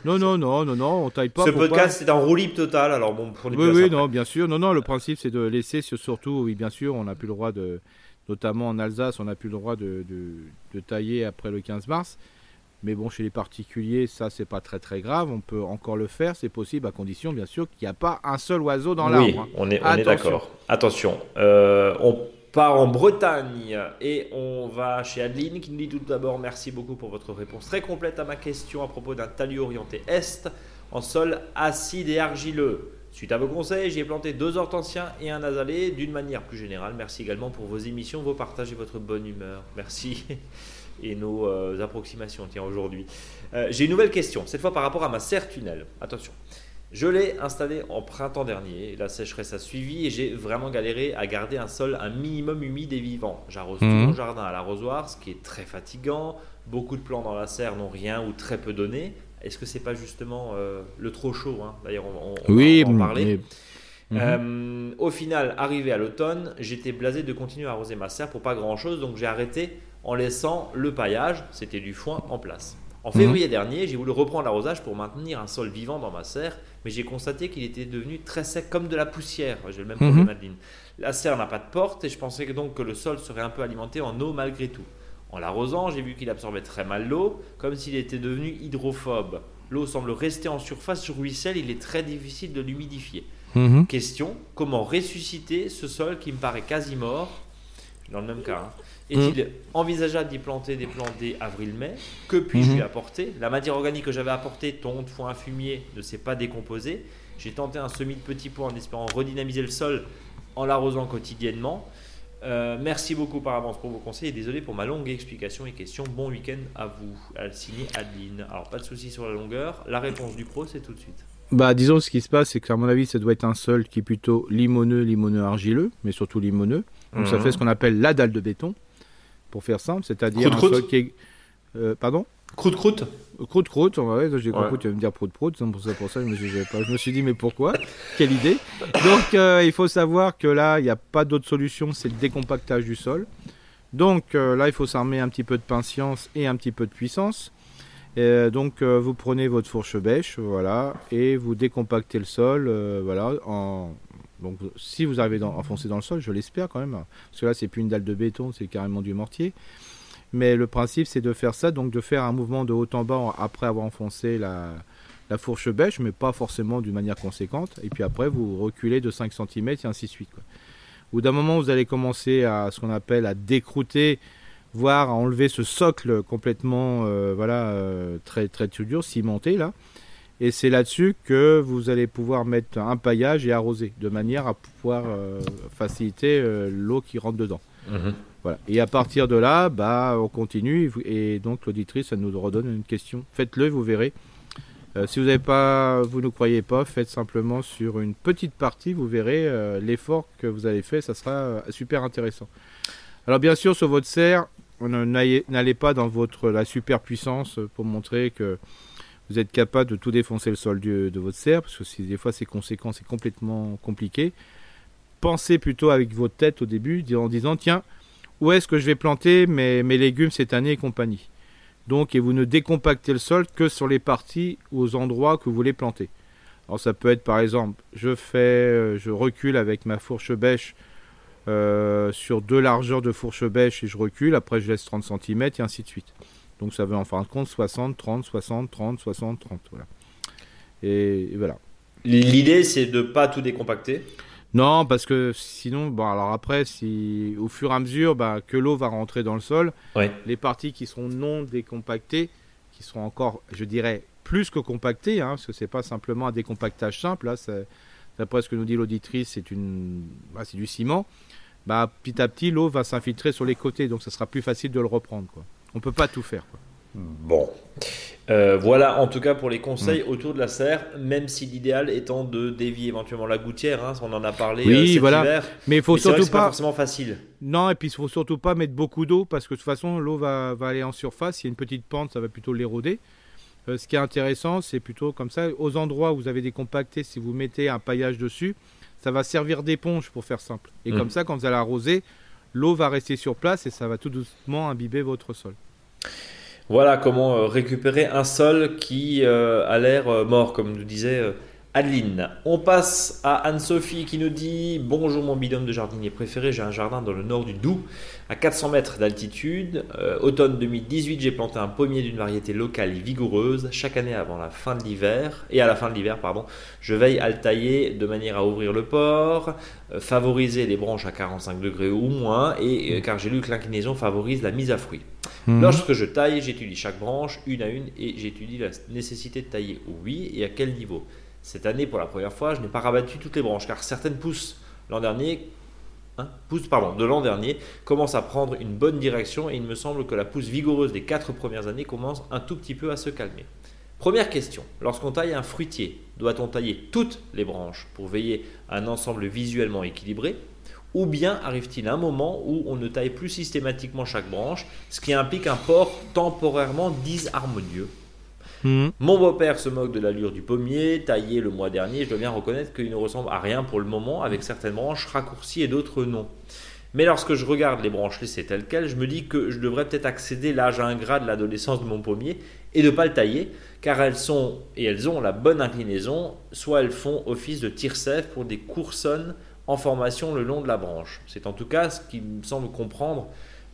B: non, non, non, non, non, on taille pas.
A: Ce podcast, c'est un roue total, alors bon,
B: pour les Oui, oui, non, bien sûr. Non, non, le principe, c'est de laisser, surtout, oui, bien sûr, on n'a plus le droit de. Notamment en Alsace, on n'a plus le droit de, de, de tailler après le 15 mars. Mais bon, chez les particuliers, ça, c'est pas très très grave. On peut encore le faire, c'est possible, à condition, bien sûr, qu'il n'y a pas un seul oiseau dans l'arbre.
A: Oui, hein. on est, on est d'accord. Attention, euh, on part en Bretagne et on va chez Adeline qui nous dit tout d'abord merci beaucoup pour votre réponse très complète à ma question à propos d'un talus orienté est en sol acide et argileux. Suite à vos conseils, j'ai planté deux hortensiens et un azalée d'une manière plus générale. Merci également pour vos émissions, vos partages et votre bonne humeur. Merci. Et nos euh, approximations tiens, aujourd'hui. Euh, j'ai une nouvelle question, cette fois par rapport à ma serre tunnel. Attention. Je l'ai installé en printemps dernier, la sécheresse a suivi et j'ai vraiment galéré à garder un sol un minimum humide et vivant. J'arrose tout mhm. mon jardin à l'arrosoir, ce qui est très fatigant. Beaucoup de plants dans la serre n'ont rien ou très peu donné. Est-ce que c'est pas justement euh, le trop chaud hein? D'ailleurs, on,
B: oui,
A: va en parler. Mhm. au final, arrivé à l'automne, j'étais blasé de continuer à arroser ma serre pour pas grand chose, donc j'ai arrêté en laissant le paillage, c'était du foin, en place. En février mhm. dernier, j'ai voulu reprendre l'arrosage pour maintenir un sol vivant dans ma serre, mais j'ai constaté qu'il était devenu très sec comme de la poussière. J'ai le même problème. Adeline. La serre n'a pas de porte et je pensais donc que le sol serait un peu alimenté en eau malgré tout. En l'arrosant, j'ai vu qu'il absorbait très mal l'eau, comme s'il était devenu hydrophobe. L'eau semble rester en surface, je ruisselle, il est très difficile de l'humidifier. Mhm. Question comment ressusciter ce sol qui me paraît quasi mort? Dans le même cas. Hein. Est-il mm. envisageable d'y planter des plantes dès avril-mai Que puis-je lui apporter La matière organique que j'avais apportée, tonte, foin, fumier, ne s'est pas décomposée. J'ai tenté un semis de petits pots en espérant redynamiser le sol en l'arrosant quotidiennement. Euh, merci beaucoup par avance pour vos conseils et désolé pour ma longue explication et question. Bon week-end à vous. Signer Adeline. Alors, pas de souci sur la longueur. La réponse du pro, c'est tout de suite.
B: Bah, disons, ce qui se passe, c'est qu'à mon avis, ça doit être un sol qui est plutôt limoneux, limoneux argileux, mais surtout limoneux. Donc, ça mm-hmm. fait ce qu'on appelle la dalle de béton pour faire simple, c'est-à-dire un sol qui est. Euh, pardon
A: Croûte croûte
B: Croûte croûte, ouais, j'ai compris, tu vas me dire prout prout, c'est pour ça, pour ça je, me suis, pas, je me suis dit mais pourquoi? Quelle idée Donc euh, il faut savoir que là, il n'y a pas d'autre solution, c'est le décompactage du sol. Donc euh, là, il faut s'armer un petit peu de patience et un petit peu de puissance. donc vous prenez votre fourche bêche, voilà, et vous décompactez le sol, voilà, en, donc si vous arrivez à enfoncer dans le sol, je l'espère quand même, parce que là c'est plus une dalle de béton, c'est carrément du mortier. Mais le principe c'est de faire ça, donc de faire un mouvement de haut en bas après avoir enfoncé la, fourche bêche, mais pas forcément d'une manière conséquente. Et puis après vous reculez de 5 cm et ainsi de suite. Bout d'un moment vous allez commencer à ce qu'on appelle à décrouter, voire à enlever ce socle complètement euh, voilà, euh, très, très dur, cimenté là. Et c'est là-dessus que vous allez pouvoir mettre un paillage et arroser, de manière à pouvoir euh, faciliter euh, l'eau qui rentre dedans. Mhm. Voilà. Et à partir de là, bah, on continue. Et donc l'auditrice, ça nous redonne une question. Faites-le, vous verrez. Euh, si vous n'avez pas, vous ne croyez pas, faites simplement sur une petite partie, vous verrez l'effort que vous avez fait, ça sera super intéressant. Alors bien sûr, sur votre serre, n'allez pas dans votre la super puissance pour montrer que vous êtes capable de tout défoncer le sol de, votre serre, parce que si, des fois c'est conséquent, c'est complètement compliqué. Pensez plutôt avec votre tête au début, en disant tiens, où est-ce que je vais planter mes, mes légumes cette année et compagnie? Donc, et vous ne décompactez le sol que sur les parties ou aux endroits que vous voulez planter. Alors, ça peut être par exemple, je fais, euh, je recule avec ma fourche bêche euh, sur deux largeurs de fourche bêche et je recule. Après, je laisse 30 cm et ainsi de suite. Donc ça veut en fin de compte 60, 30, 60, 30, 60, 30. Voilà. Et, voilà.
A: L'idée, c'est de pas tout décompacter?
B: Non, parce que sinon, bon, alors après, si au fur et à mesure bah, que l'eau va rentrer dans le sol, les parties qui seront non décompactées, qui seront encore, je dirais, plus que compactées, hein, parce que c'est pas simplement un décompactage simple, là, d'après ce que nous dit l'auditrice, c'est une, bah, c'est du ciment. Bah, petit à petit, l'eau va s'infiltrer sur les côtés, donc ça sera plus facile de le reprendre. Quoi. On peut pas tout faire.
A: Bon. Euh, voilà en tout cas pour les conseils mm. autour de la serre, même si l'idéal étant de dévier éventuellement la gouttière, hein, on en a parlé
B: oui, euh, voilà. Mais il faut surtout
A: pas... forcément facile.
B: Non, et puis il faut surtout pas mettre beaucoup d'eau parce que de toute façon l'eau va, aller en surface. Il y a une petite pente, ça va plutôt l'éroder. Euh, ce qui est intéressant, c'est plutôt comme ça, aux endroits où vous avez des compactés, si vous mettez un paillage dessus, ça va servir d'éponge pour faire simple. Et mm. comme ça, quand vous allez arroser, l'eau va rester sur place et ça va tout doucement imbiber votre sol.
A: Voilà comment euh, récupérer un sol qui euh, a l'air euh, mort, comme nous disait Adeline. On passe à Anne-Sophie qui nous dit Bonjour mon bidôme de jardinier préféré, j'ai un jardin dans le nord du Doubs, à 400 mètres d'altitude. Euh, automne 2018, j'ai planté un pommier d'une variété locale et vigoureuse. Chaque année avant la fin de l'hiver, et à la fin de l'hiver, pardon, je veille à le tailler de manière à ouvrir le port, euh, favoriser les branches à 45 degrés ou moins, et euh, car j'ai lu que l'inclinaison favorise la mise à fruit. Mhm. Lorsque je taille, j'étudie chaque branche une à une et j'étudie la nécessité de tailler oui et à quel niveau? Cette année, pour la première fois, je n'ai pas rabattu toutes les branches car certaines pousses l'an dernier, hein, de l'an dernier commencent à prendre une bonne direction et il me semble que la pousse vigoureuse des quatre premières années commence un tout petit peu à se calmer. Première question, lorsqu'on taille un fruitier, doit-on tailler toutes les branches pour veiller à un ensemble visuellement équilibré? Ou bien arrive-t-il un moment où on ne taille plus systématiquement chaque branche, ce qui implique un port temporairement disharmonieux? Mhm. Mon beau-père se moque de l'allure du pommier, taillé le mois dernier. Je dois bien reconnaître qu'il ne ressemble à rien pour le moment, avec certaines branches raccourcies et d'autres non. Mais lorsque je regarde les branches laissées telles quelles, je me dis que je devrais peut-être accéder l'âge ingrat de l'adolescence de mon pommier et ne pas le tailler, car elles sont et elles ont la bonne inclinaison, soit elles font office de tire-sève pour des coursonnes en formation le long de la branche. C'est en tout cas ce qui me semble comprendre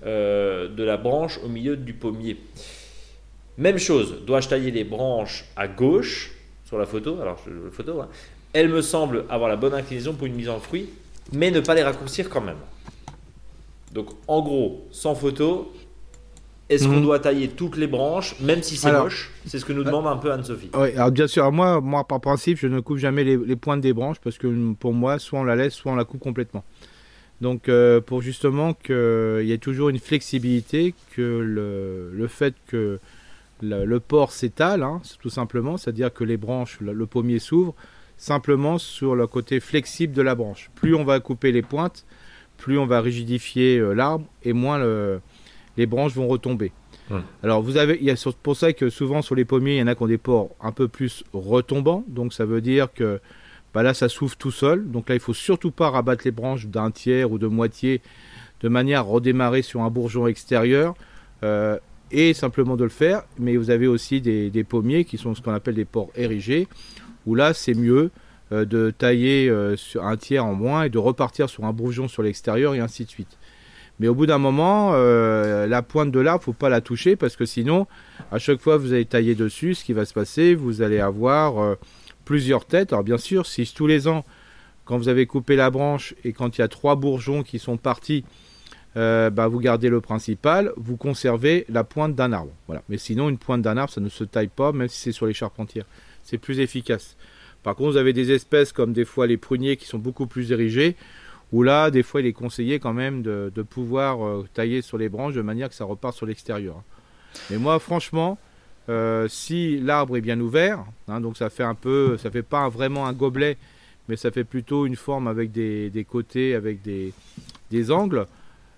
A: euh, de la branche au milieu du pommier. Même chose, dois-je tailler les branches à gauche sur la photo? Alors, la photo, hein. elle me semble avoir la bonne inclinaison pour une mise en fruit, mais ne pas les raccourcir quand même. Donc, en gros, sans photo, est-ce qu'on mhm. doit tailler toutes les branches, même si c'est moche? C'est ce que nous euh, demande un peu Anne-Sophie.
B: Oui, alors bien sûr, moi, moi, par principe, je ne coupe jamais les, pointes des branches parce que pour moi, soit on la laisse, soit on la coupe complètement. Donc, euh, pour justement qu'il y ait toujours une flexibilité, que le, le fait que le, port s'étale, hein, tout simplement, c'est-à-dire que les branches, le, pommier s'ouvre simplement sur le côté flexible de la branche. Plus on va couper les pointes, plus on va rigidifier euh, l'arbre et moins les branches vont retomber. Alors vous avez, il y a pour ça que souvent sur les pommiers, il y en a qui ont des ports un peu plus retombants, donc ça veut dire que bah là ça s'ouvre tout seul. Donc là il faut surtout pas rabattre les branches d'un tiers ou de moitié de manière à redémarrer sur un bourgeon extérieur. Euh, et simplement de le faire. Mais vous avez aussi des, pommiers qui sont ce qu'on appelle des ports érigés, où là c'est mieux euh, de tailler euh, sur un tiers en moins et de repartir sur un bourgeon sur l'extérieur et ainsi de suite. Mais au bout d'un moment, euh, la pointe de l'arbre, faut pas la toucher parce que sinon, à chaque fois que vous allez tailler dessus, ce qui va se passer, vous allez avoir plusieurs têtes. Alors bien sûr, si tous les ans, quand vous avez coupé la branche et quand il y a trois bourgeons qui sont partis, euh, bah, vous gardez le principal, vous conservez la pointe d'un arbre. Voilà. Mais sinon, une pointe d'un arbre, ça ne se taille pas, même si c'est sur les charpentières. C'est plus efficace. Par contre, vous avez des espèces comme des fois les pruniers qui sont beaucoup plus érigés, où là, des fois, il est conseillé quand même de, pouvoir euh, tailler sur les branches de manière que ça repart sur l'extérieur. Mais moi, franchement, euh, si l'arbre est bien ouvert, hein, donc ça fait un peu, ça fait pas vraiment un gobelet, mais ça fait plutôt une forme avec des, côtés, avec des angles.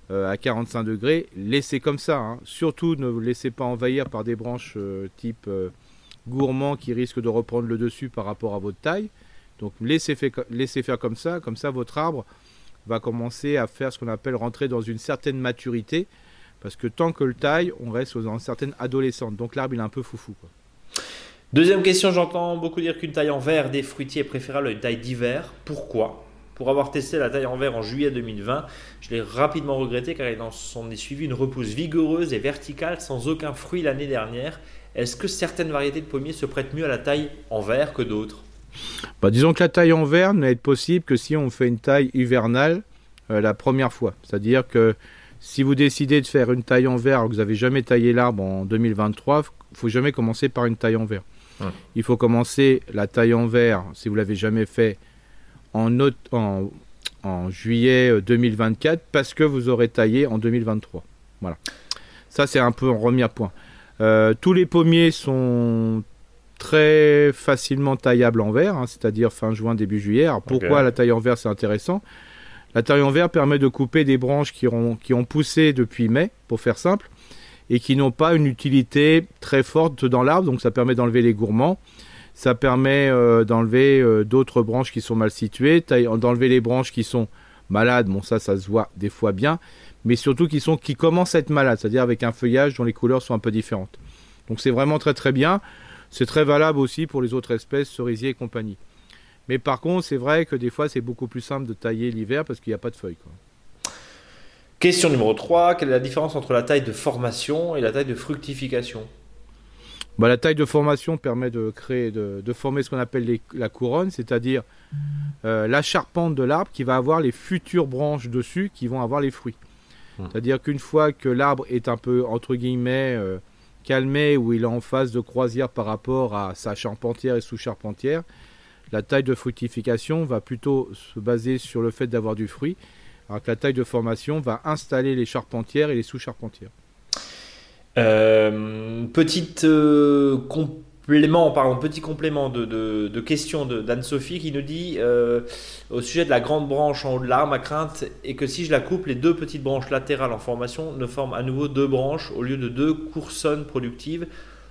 B: Euh, à 45 degrés, laissez comme ça. Hein. Surtout ne vous laissez pas envahir par des branches euh, type euh, gourmand qui risquent de reprendre le dessus par rapport à votre taille. Donc laissez, faire comme ça, comme ça votre arbre va commencer à faire ce qu'on appelle rentrer dans une certaine maturité. Parce que tant que le taille, on reste dans une certaine adolescente. Donc l'arbre il est un peu foufou.
A: Deuxième question, j'entends beaucoup dire qu'une taille en verre des fruitiers est préférable à une taille d'hiver. Pourquoi? Pour avoir testé la taille en verre en juillet 2020, je l'ai rapidement regretté car il en s'en est suivi une repousse vigoureuse et verticale sans aucun fruit l'année dernière. Est-ce que certaines variétés de pommiers se prêtent mieux à la taille en verre que d'autres?
B: Bah, Disons que la taille en verre n'est possible que si on fait une taille hivernale euh, la première fois. C'est-à-dire que si vous décidez de faire une taille en verre que vous n'avez jamais taillé l'arbre en 2023, il ne faut jamais commencer par une taille en verre. Il faut commencer la taille en verre, si vous l'avez jamais fait, en, en, juillet 2024 euh, parce que vous aurez taillé en 2023. Voilà. Ça, c'est un peu un premier point. tous les pommiers sont très facilement taillables en verre, hein, c'est-à-dire fin juin, début juillet. pourquoi la taille en verre c'est intéressant? La taille en verre permet de couper des branches qui ont, qui ont poussé depuis mai, pour faire simple, et qui n'ont pas une utilité très forte dans l'arbre, donc ça permet d'enlever les gourmands. Ça permet euh, d'enlever euh, d'autres branches qui sont mal situées, d'enlever les branches qui sont malades. Bon, ça, ça se voit des fois bien, mais surtout qui sont qui commencent à être malades, c'est-à-dire avec un feuillage dont les couleurs sont un peu différentes. Donc c'est vraiment très très bien. C'est très valable aussi pour les autres espèces, cerisiers et compagnie. Mais par contre, c'est vrai que des fois, c'est beaucoup plus simple de tailler l'hiver parce qu'il n'y a pas de feuilles.
A: Question numéro 3. Quelle est la différence entre la taille de formation et la taille de fructification?
B: Bah, La taille de formation permet de créer, de, former ce qu'on appelle la couronne, c'est-à-dire euh, la charpente de l'arbre qui va avoir les futures branches dessus qui vont avoir les fruits. Hmm. C'est-à-dire qu'une fois que l'arbre est un peu, entre guillemets, euh, calmé, ou il est en phase de croisière par rapport à sa charpentière et sous-charpentière, la taille de fructification va plutôt se baser sur le fait d'avoir du fruit alors que la taille de formation va installer les charpentières et les sous-charpentières.
A: Euh, euh, complément, petit complément de, question d'Anne-Sophie qui nous dit euh, au sujet de la grande branche en haut de l'arbre, ma crainte est que si je la coupe, les deux petites branches latérales en formation ne forment à nouveau deux branches au lieu de deux coursonnes productives.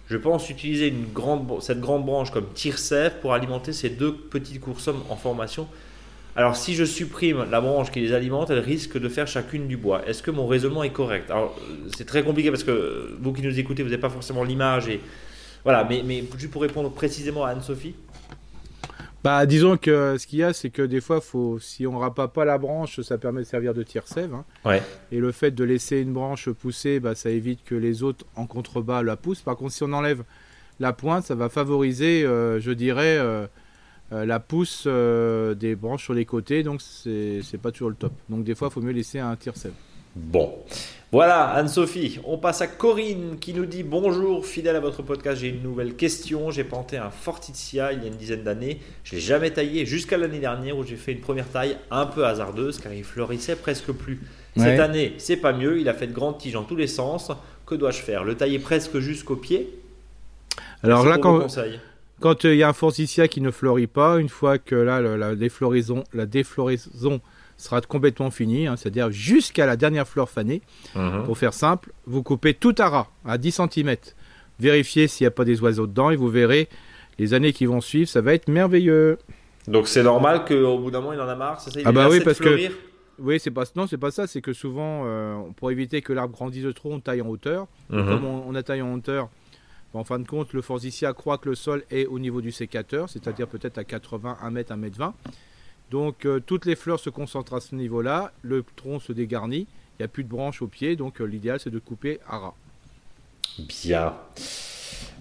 A: Je pense utiliser une grande, cette grande branche comme tire-sève pour alimenter ces deux petites coursonnes en formation alors, si je supprime la branche qui les alimente, elles risquent de faire chacune du bois. Est-ce que mon raisonnement est correct? Alors, c'est très compliqué parce que vous qui nous écoutez, vous n'avez pas forcément l'image. Et... Voilà, mais, mais juste pour répondre précisément à Anne-Sophie
B: bah, disons que ce qu'il y a, c'est que des fois, faut, si on rappe pas la branche, ça permet de servir de tire-sève. Hein.
A: Ouais.
B: Et le fait de laisser une branche pousser, bah, ça évite que les autres en contrebas la poussent. Par contre, si on enlève la pointe, ça va favoriser, euh, je dirais, euh, la pousse euh, des branches sur les côtés, donc c'est pas toujours le top. Donc des fois, il faut mieux laisser un tir sève.
A: Bon. Voilà, Anne-Sophie. On passe à Corinne qui nous dit Bonjour, fidèle à votre podcast, j'ai une nouvelle question. J'ai planté un Fortitia il y a une dizaine d'années. Je l'ai jamais taillé jusqu'à l'année dernière où j'ai fait une première taille un peu hasardeuse car il fleurissait presque plus. Cette année, c'est pas mieux. Il a fait de grandes tiges dans tous les sens. Que dois-je faire? Le tailler presque jusqu'au pied?
B: Alors là, quand, quand euh, il y a un forsythia qui ne fleurit pas, une fois que là, la, défloraison, la défloraison sera complètement finie, hein, c'est-à-dire jusqu'à la dernière fleur fanée, mhm. pour faire simple, vous coupez tout à ras, à 10 cm. Vérifiez s'il n'y a pas des oiseaux dedans et vous verrez, les années qui vont suivre, ça va être merveilleux.
A: Donc c'est normal qu'au bout d'un moment, il en a marre, c'est ça
B: Ah bah oui, parce que... Oui, c'est pas non, c'est pas ça. C'est que souvent, euh, pour éviter que l'arbre grandisse trop, on taille en hauteur. Mhm. Comme on, a taillé en hauteur, en fin de compte, le forsythia croit que le sol est au niveau du sécateur, c'est-à-dire peut-être à 80, 1 mètre, 1 mètre 20. Donc euh, toutes les fleurs se concentrent à ce niveau-là, le tronc se dégarnit, il n'y a plus de branches au pied, donc euh, l'idéal c'est de couper à ras.
A: Bien.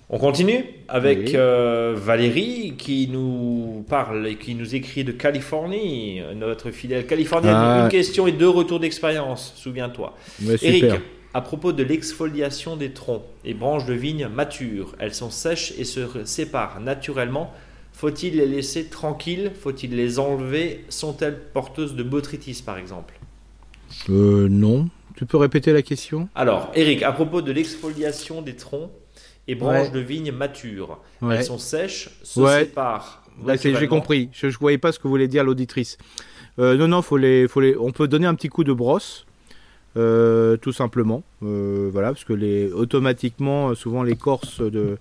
A: On continue avec euh, Valérie qui nous parle et qui nous écrit de Californie, notre fidèle Californienne. Ah. Une question et deux retours d'expérience, souviens-toi. Eric, à propos de l'exfoliation des troncs et branches de vigne matures. Elles sont sèches et se séparent naturellement. Faut-il les laisser tranquilles? Faut-il les enlever? Sont-elles porteuses de botrytis par exemple?
B: Euh, Non. Tu peux répéter la question?
A: Alors, Eric, à propos de l'exfoliation des troncs et branches de vigne matures, elles sont sèches, se séparent.
B: J'ai compris. Je ne voyais pas ce que voulait dire l'auditrice. Euh, non, non, faut les, faut les, on peut donner un petit coup de brosse tout simplement. Euh, voilà, parce que les, automatiquement, euh, souvent l'écorce de,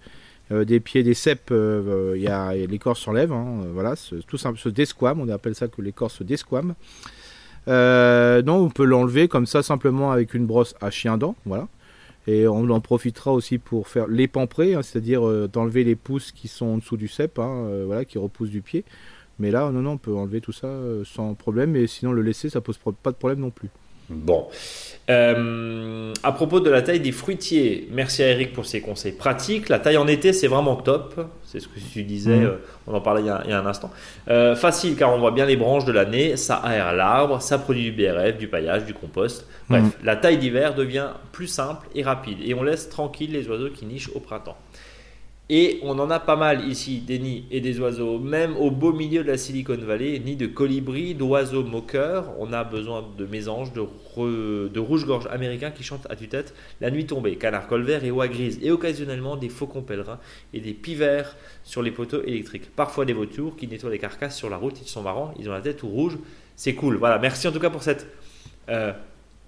B: des pieds des cèpes, il y a, l'écorce s'enlève. Hein, voilà, tout simple, se desquame, on appelle ça que l'écorce se desquame. non, on peut l'enlever comme ça simplement avec une brosse à chien dent, voilà. Et on en profitera aussi pour faire l'épamprer, hein, c'est-à-dire d'enlever les pousses qui sont en dessous du cep, hein, voilà, qui repoussent du pied. Mais là, non, non, on peut enlever tout ça sans problème, et sinon le laisser, ça pose pas de problème non plus.
A: Bon. Euh, à propos de la taille des fruitiers, merci à Eric pour ses conseils pratiques. La taille en été, c'est vraiment top. C'est ce que tu disais, mm. euh, on en parlait il y a, un instant. Euh, facile car on voit bien les branches de l'année, ça aère l'arbre, ça produit du BRF, du paillage, du compost. Bref, mm. la taille d'hiver devient plus simple et rapide et on laisse tranquille les oiseaux qui nichent au printemps. Et on en a pas mal ici, des nids et des oiseaux, même au beau milieu de la Silicon Valley, nids de colibris, d'oiseaux moqueurs. On a besoin de mésanges, de, rouge-gorge américains qui chantent à tue-tête la nuit tombée, canards colverts et oies grises, et occasionnellement des faucons pèlerins et des pivers sur les poteaux électriques. Parfois des vautours qui nettoient les carcasses sur la route, ils sont marrants, ils ont la tête tout rouge, c'est cool. Voilà, merci en tout cas pour cette euh,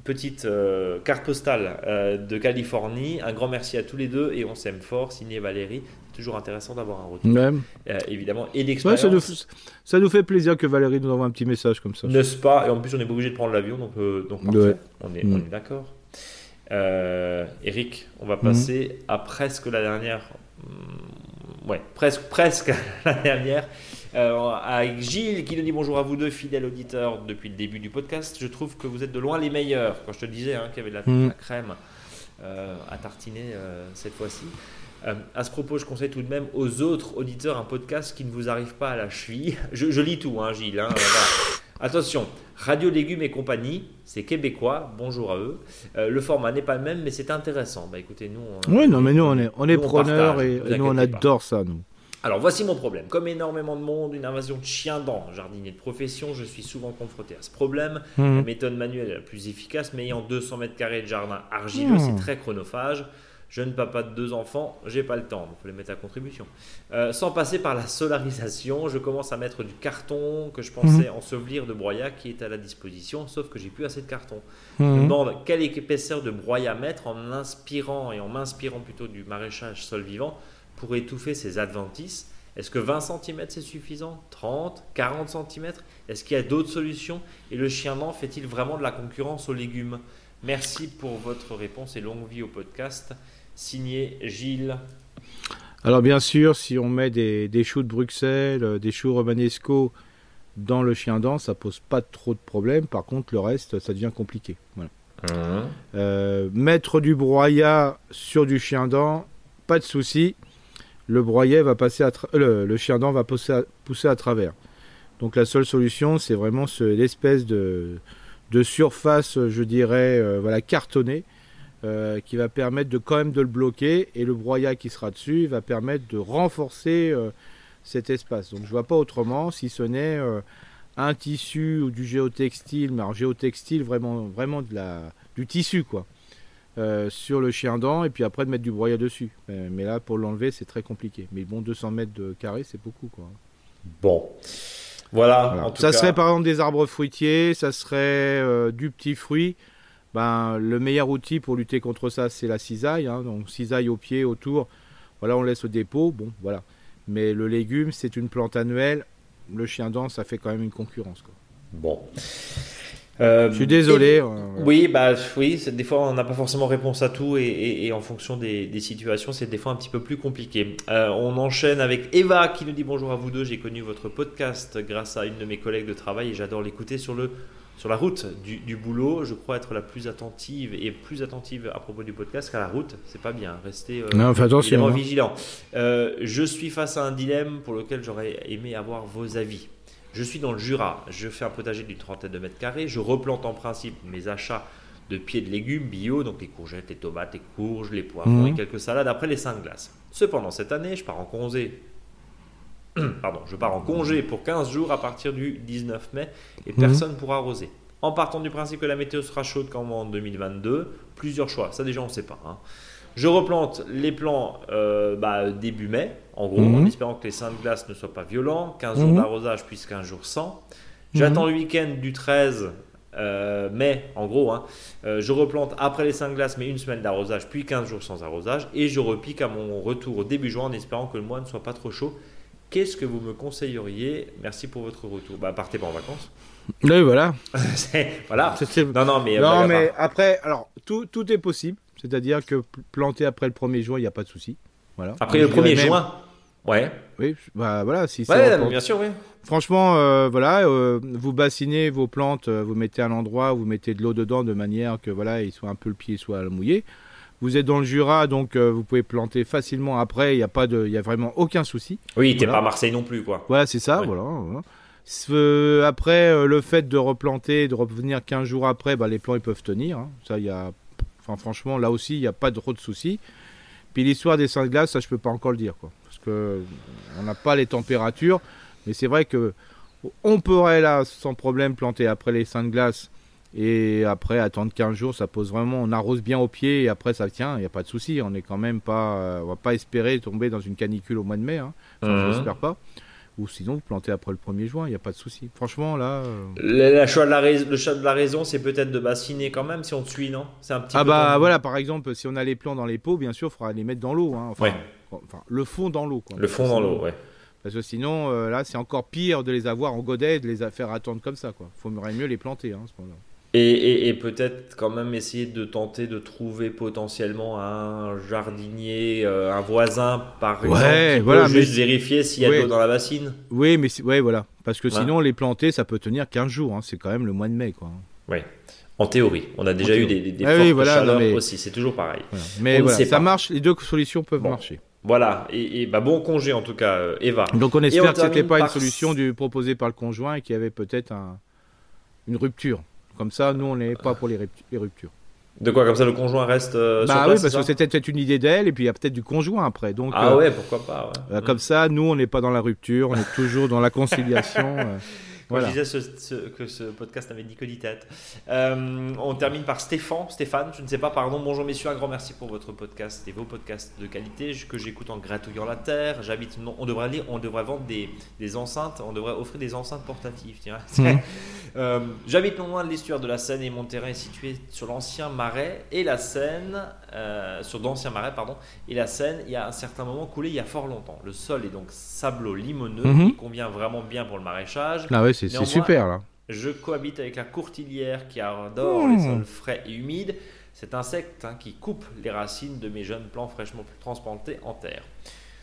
A: petite euh, carte postale euh, de Californie. Un grand merci à tous les deux et on s'aime fort. Signé Valérie. Toujours intéressant d'avoir un retour.
B: Même.
A: Euh, évidemment. Et l'expérience.
B: ça, nous, fait plaisir que Valérie nous envoie un petit message comme ça.
A: N'est-ce pas? Et en plus, on n'est pas obligé de prendre l'avion. Donc, donc on est, mm. est d'accord. Eric, on va passer à presque la dernière. Mm, ouais, presque, presque la dernière. Euh, avec Gilles qui nous dit bonjour à vous deux, fidèles auditeurs depuis le début du podcast. Je trouve que vous êtes de loin les meilleurs. Quand je te disais hein, qu'il y avait de la, mm. crème euh, à tartiner euh, cette fois-ci. à ce propos, je conseille tout de même aux autres auditeurs un podcast qui ne vous arrive pas à la cheville. Je, lis tout, hein, Gilles. Hein, Attention, Radio Légumes et compagnie, c'est québécois, bonjour à eux. le format n'est pas le même, mais c'est intéressant. Bah écoutez, nous.
B: oui, non, mais nous, on est, on est preneurs et, nous, on adore ça, nous.
A: Alors voici mon problème. Comme énormément de monde, une invasion de chiens dents, jardinier de profession, je suis souvent confronté à ce problème. Hmm. La méthode manuelle est la plus efficace, mais ayant 200 mètres carrés de jardin argileux, c'est hmm. très chronophage. Jeune papa de deux enfants, j'ai pas le temps, il faut les mettre à contribution. Euh, sans passer par la solarisation, je commence à mettre du carton que je pensais hmm. ensevelir de broyat qui est à la disposition, sauf que j'ai plus assez de carton. Je me demande quelle épaisseur de broyat mettre en inspirant et en m'inspirant plutôt du maraîchage sol vivant pour étouffer ces adventices Est-ce que 20 cm c'est suffisant? 30 40 cm Est-ce qu'il y a d'autres solutions? Et le chien dent fait-il vraiment de la concurrence aux légumes? Merci pour votre réponse et longue vie au podcast. Signé Gilles.
B: Alors bien sûr, si on met des, choux de Bruxelles, euh, des choux romanesco dans le chien dent, ça pose pas trop de problèmes. Par contre, le reste, ça devient compliqué. Voilà. Mmh. Euh, mettre du broyat sur du chien dent, pas de souci le broyet va passer à le, chien dent va pousser à, pousser à travers. Donc la seule solution, c'est vraiment l'espèce de, de, surface, je dirais, euh, voilà, cartonnée, euh, qui va permettre de quand même de le bloquer, et le broyat qui sera dessus va permettre de renforcer euh, cet espace. Donc je vois pas autrement, si ce n'est un tissu ou du géotextile, mais alors géotextile vraiment, vraiment de la, du tissu quoi. Euh, sur le chien dent et puis après de mettre du broyat dessus. Euh, mais, là, pour l'enlever, c'est très compliqué. Mais bon, 200 mètres de carré, c'est beaucoup. Quoi.
A: Bon. Voilà.
B: ça serait par exemple des arbres fruitiers, ça serait euh, du petit fruit. Ben, le meilleur outil pour lutter contre ça, c'est la cisaille. Hein. donc cisaille au pied, autour. Voilà, on laisse au dépôt. Bon, voilà. Mais le légume, c'est une plante annuelle. Le chien dent, ça fait quand même une concurrence. Quoi.
A: Bon.
B: Euh, je suis désolé. Euh,
A: oui, bah oui, des fois on n'a pas forcément réponse à tout et, en fonction des, situations, c'est des fois un petit peu plus compliqué. Euh, on enchaîne avec Eva qui nous dit bonjour à vous deux. J'ai connu votre podcast grâce à une de mes collègues de travail et j'adore l'écouter sur le sur la route du, boulot. Je crois être la plus attentive et plus attentive à propos du podcast qu'à la route. C'est pas bien. Restez
B: non, attention,
A: hein. vigilant. je suis face à un dilemme pour lequel j'aurais aimé avoir vos avis. Je suis dans le Jura, je fais un potager d'une trentaine de mètres carrés, je replante en principe mes achats de pieds de légumes bio, donc les courgettes, les tomates, les courges, les poivrons mhm. et quelques salades après les 5 glaces. Cependant, cette année, je pars en congé. Pardon, je pars en congé pour 15 jours à partir du 19 mai et mhm. personne ne pourra arroser. En partant du principe que la météo sera chaude comme en 2022, plusieurs choix. Ça déjà on ne sait pas. Hein. Je replante les plants euh, bah, début mai, en gros, en mhm. espérant que les seins de glace ne soient pas violents. 15 jours mhm. d'arrosage, puis 15 jours sans. J'attends mhm. le week-end du 13 euh, mai, en gros. Hein. Euh, je replante après les seins de glace, mais une semaine d'arrosage, puis 15 jours sans arrosage. Et je repique à mon retour au début juin en espérant que le mois ne soit pas trop chaud. Qu'est-ce que vous me conseilleriez? Merci pour votre retour. Bah, partez pas en vacances.
B: Oui, voilà.
A: voilà. Non, non, mais,
B: non, mais après, alors, tout, tout est possible. C'est-à-dire que planter après le 1er juin, il n'y a pas de souci. Voilà.
A: Après le 1er juin Ouais.
B: Oui, bah voilà, si
A: ouais, bien sûr, oui.
B: Franchement, euh, voilà, euh, vous bassinez vos plantes, euh, vous mettez à l'endroit, vous mettez de l'eau dedans de manière que voilà, il soit un peu le pied soit mouillé. Vous êtes dans le Jura, donc vous pouvez planter facilement après. Il n'y a pas de, il y a vraiment aucun souci.
A: Oui, t'es pas à Marseille non plus, quoi.
B: Voilà, c'est ça, voilà. après, le fait de replanter, de revenir 15 jours après, bah, les plants ils peuvent tenir. Hein. Ça, il y a Enfin, franchement, là aussi, il n'y a pas trop de soucis. Puis l'histoire des seins de glace, ça je peux pas encore le dire, quoi. Parce que on n'a pas les températures. Mais c'est vrai que on pourrait là, sans problème, planter après les seins de glace. Et après, attendre 15 jours, ça pose vraiment. On arrose bien au pied et après, ça tient. Il n'y a pas de souci. On est quand même pas. On va pas espérer tomber dans une canicule au mois de mai. Hein. Enfin, mhm. pas. Ou sinon, vous plantez après le 1er juin. Il n'y a pas de souci. Franchement, là. Euh,
A: le, choix de la le choix de la raison, c'est peut-être de bassiner quand même si on te suit, non?
B: C'est un petit Ah, bah voilà, par exemple, si on a les plants dans les pots, bien sûr, il faudra les mettre dans l'eau. Hein. Enfin, enfin, le fond dans l'eau.
A: Le fond dans l'eau, ouais.
B: Parce que sinon, euh, là, c'est encore pire de les avoir en godet et de les faire attendre comme ça. Il faudrait mieux les planter hein, ce moment-là.
A: Et, peut-être quand même essayer de tenter de trouver potentiellement un jardinier, euh, un voisin par exemple, qui voilà, peut juste vérifier s'il y a de l'eau dans la bassine.
B: Oui, mais ouais, voilà. Parce que sinon, les planter, ça peut tenir 15 jours. Hein. C'est quand même le mois de mai. Quoi.
A: Oui. En théorie, on a déjà eu des, des, ah chaleur aussi, c'est toujours pareil.
B: Mais voilà, ça marche, les deux solutions peuvent marcher.
A: Voilà, et, bah bon congé en tout cas, euh, Eva.
B: Donc on espère que ce n'était pas une solution du, proposée par le conjoint et qu'il y avait peut-être un, une rupture. Comme ça, nous, on n'est pas pour les, ruptures.
A: De quoi Comme ça, le conjoint reste euh,
B: bah oui, parce que c'était peut-être une idée d'elle, et puis il y a peut-être du conjoint après. Donc,
A: ah euh, ouais, pourquoi pas.
B: Euh, comme ça, nous, on n'est pas dans la rupture, on est toujours dans la conciliation.
A: voilà. Je disais que ce podcast n'avait ni que ni tête. on termine par Stéphane. Stéphane, je ne sais pas, pardon. Bonjour messieurs, un grand merci pour votre podcast et vos podcasts de qualité que j'écoute en gratouillant la terre. J'habite, on devrait lire, on devrait vendre des, des, enceintes, on devrait offrir des enceintes portatives. Tiens. Mmh. Euh, j'habite non loin de l'estuaire de la Seine et mon terrain est situé sur l'ancien marais et la Seine, euh, sur d'anciens marais, pardon, et la Seine, il y a un certain moment coulé il y a fort longtemps. Le sol est donc sablo-limoneux, mhm. il convient vraiment bien pour le maraîchage.
B: Ah ouais, c'est super là.
A: Je cohabite avec la courtilière qui adore les mmh. sols frais et humides. Cet insecte hein, qui coupe les racines de mes jeunes plants fraîchement transplantés en terre.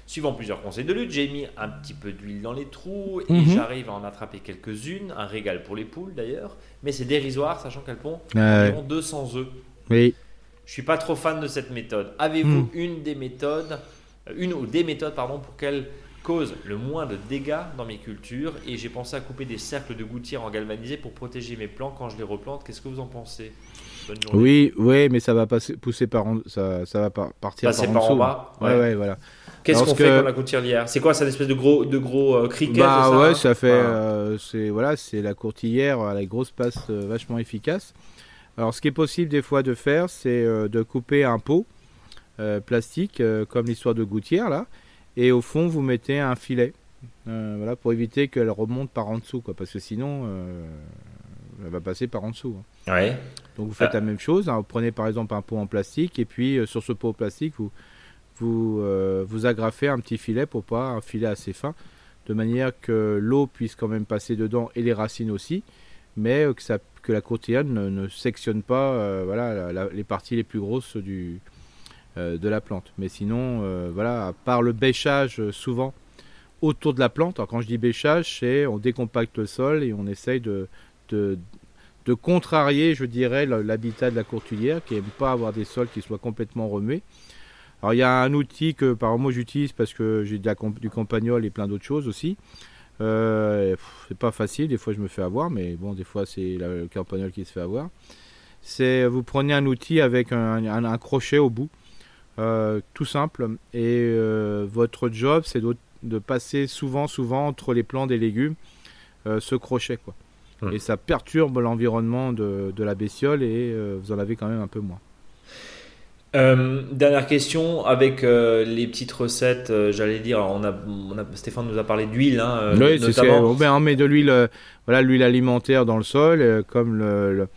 A: Suivant plusieurs conseils de lutte, j'ai mis un petit peu d'huile dans les trous et mhm. j'arrive à en attraper quelques-unes, un régal pour les poules d'ailleurs, mais c'est dérisoire sachant qu'elles pondent environ 200 œufs.
B: Oui.
A: Je suis pas trop fan de cette méthode. Avez-vous hmm. une des méthodes, euh, une ou des méthodes pardon, pour qu'elles causent le moins de dégâts dans mes cultures et j'ai pensé à couper des cercles de gouttières en galvanisé pour protéger mes plants quand je les replante. Qu'est-ce que vous en pensez?
B: Oui, oui, mais ça va passer, pousser par ça, ça va partir
A: par, en, par en bas.
B: Ouais, ouais, voilà.
A: Qu'est-ce qu'on fait quand la courtilière C'est quoi C'est une espèce de gros, de gros euh, criquet
B: Bah ça, ouais, hein? ça fait. Euh, c'est voilà, c'est la courtilière à la grosse passe euh, vachement efficace. Alors, ce qui est possible des fois de faire, c'est de couper un pot plastique, comme l'histoire de gouttière là, et au fond vous mettez un filet, voilà, pour éviter qu'elle remonte par en dessous, quoi, parce que sinon elle va passer par en dessous.
A: Hein. Ouais.
B: Donc vous faites la même chose. Hein. vous prenez par exemple un pot en plastique et puis sur ce pot plastique vous vous, euh, vous agrafez un petit filet pour pas un filet assez fin, de manière que l'eau puisse quand même passer dedans et les racines aussi, mais euh, que, ça, que la courtillane ne, sectionne pas euh, voilà, les parties les plus grosses du, de la plante. Mais sinon, voilà, à le bêchage souvent autour de la plante, alors quand je dis bêchage, c'est on décompacte le sol et on essaye de, de, contrarier, je dirais, l'habitat de la courtilière qui n'aime pas avoir des sols qui soient complètement remués. Alors il y a un outil que par moi j'utilise parce que j'ai du campagnol et plein d'autres choses aussi. Euh, c'est pas facile, des fois je me fais avoir, mais bon, des fois c'est le campagnol qui se fait avoir. C'est vous prenez un outil avec un, crochet au bout, euh, tout simple, et euh, votre job c'est de, passer souvent, souvent entre les plants des légumes ce crochet quoi. Et ça perturbe l'environnement de, de, la bestiole et vous en avez quand même un peu moins.
A: Euh, dernière question avec euh, les petites recettes, euh, j'allais dire, on a, Stéphane nous a parlé d'huile, hein,
B: oui, notamment. On, on met de l'huile, voilà, l'huile alimentaire dans le sol, comme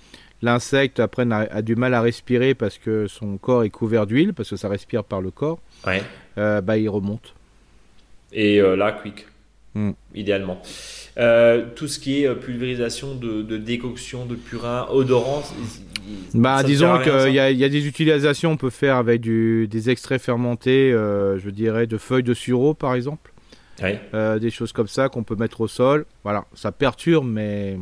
B: l'insecte après a, du mal à respirer parce que son corps est couvert d'huile, parce que ça respire par le corps.
A: Ouais.
B: bah il remonte.
A: Et là, quick, hmm. idéalement. tout ce qui est pulvérisation de, de décoction, de purin, odorant,
B: bah, disons qu'il y, a des utilisations on peut faire avec du, des extraits fermentés, euh, je dirais, de feuilles de sureau, par exemple. Euh, des choses comme ça qu'on peut mettre au sol. Voilà, ça perturbe, mais.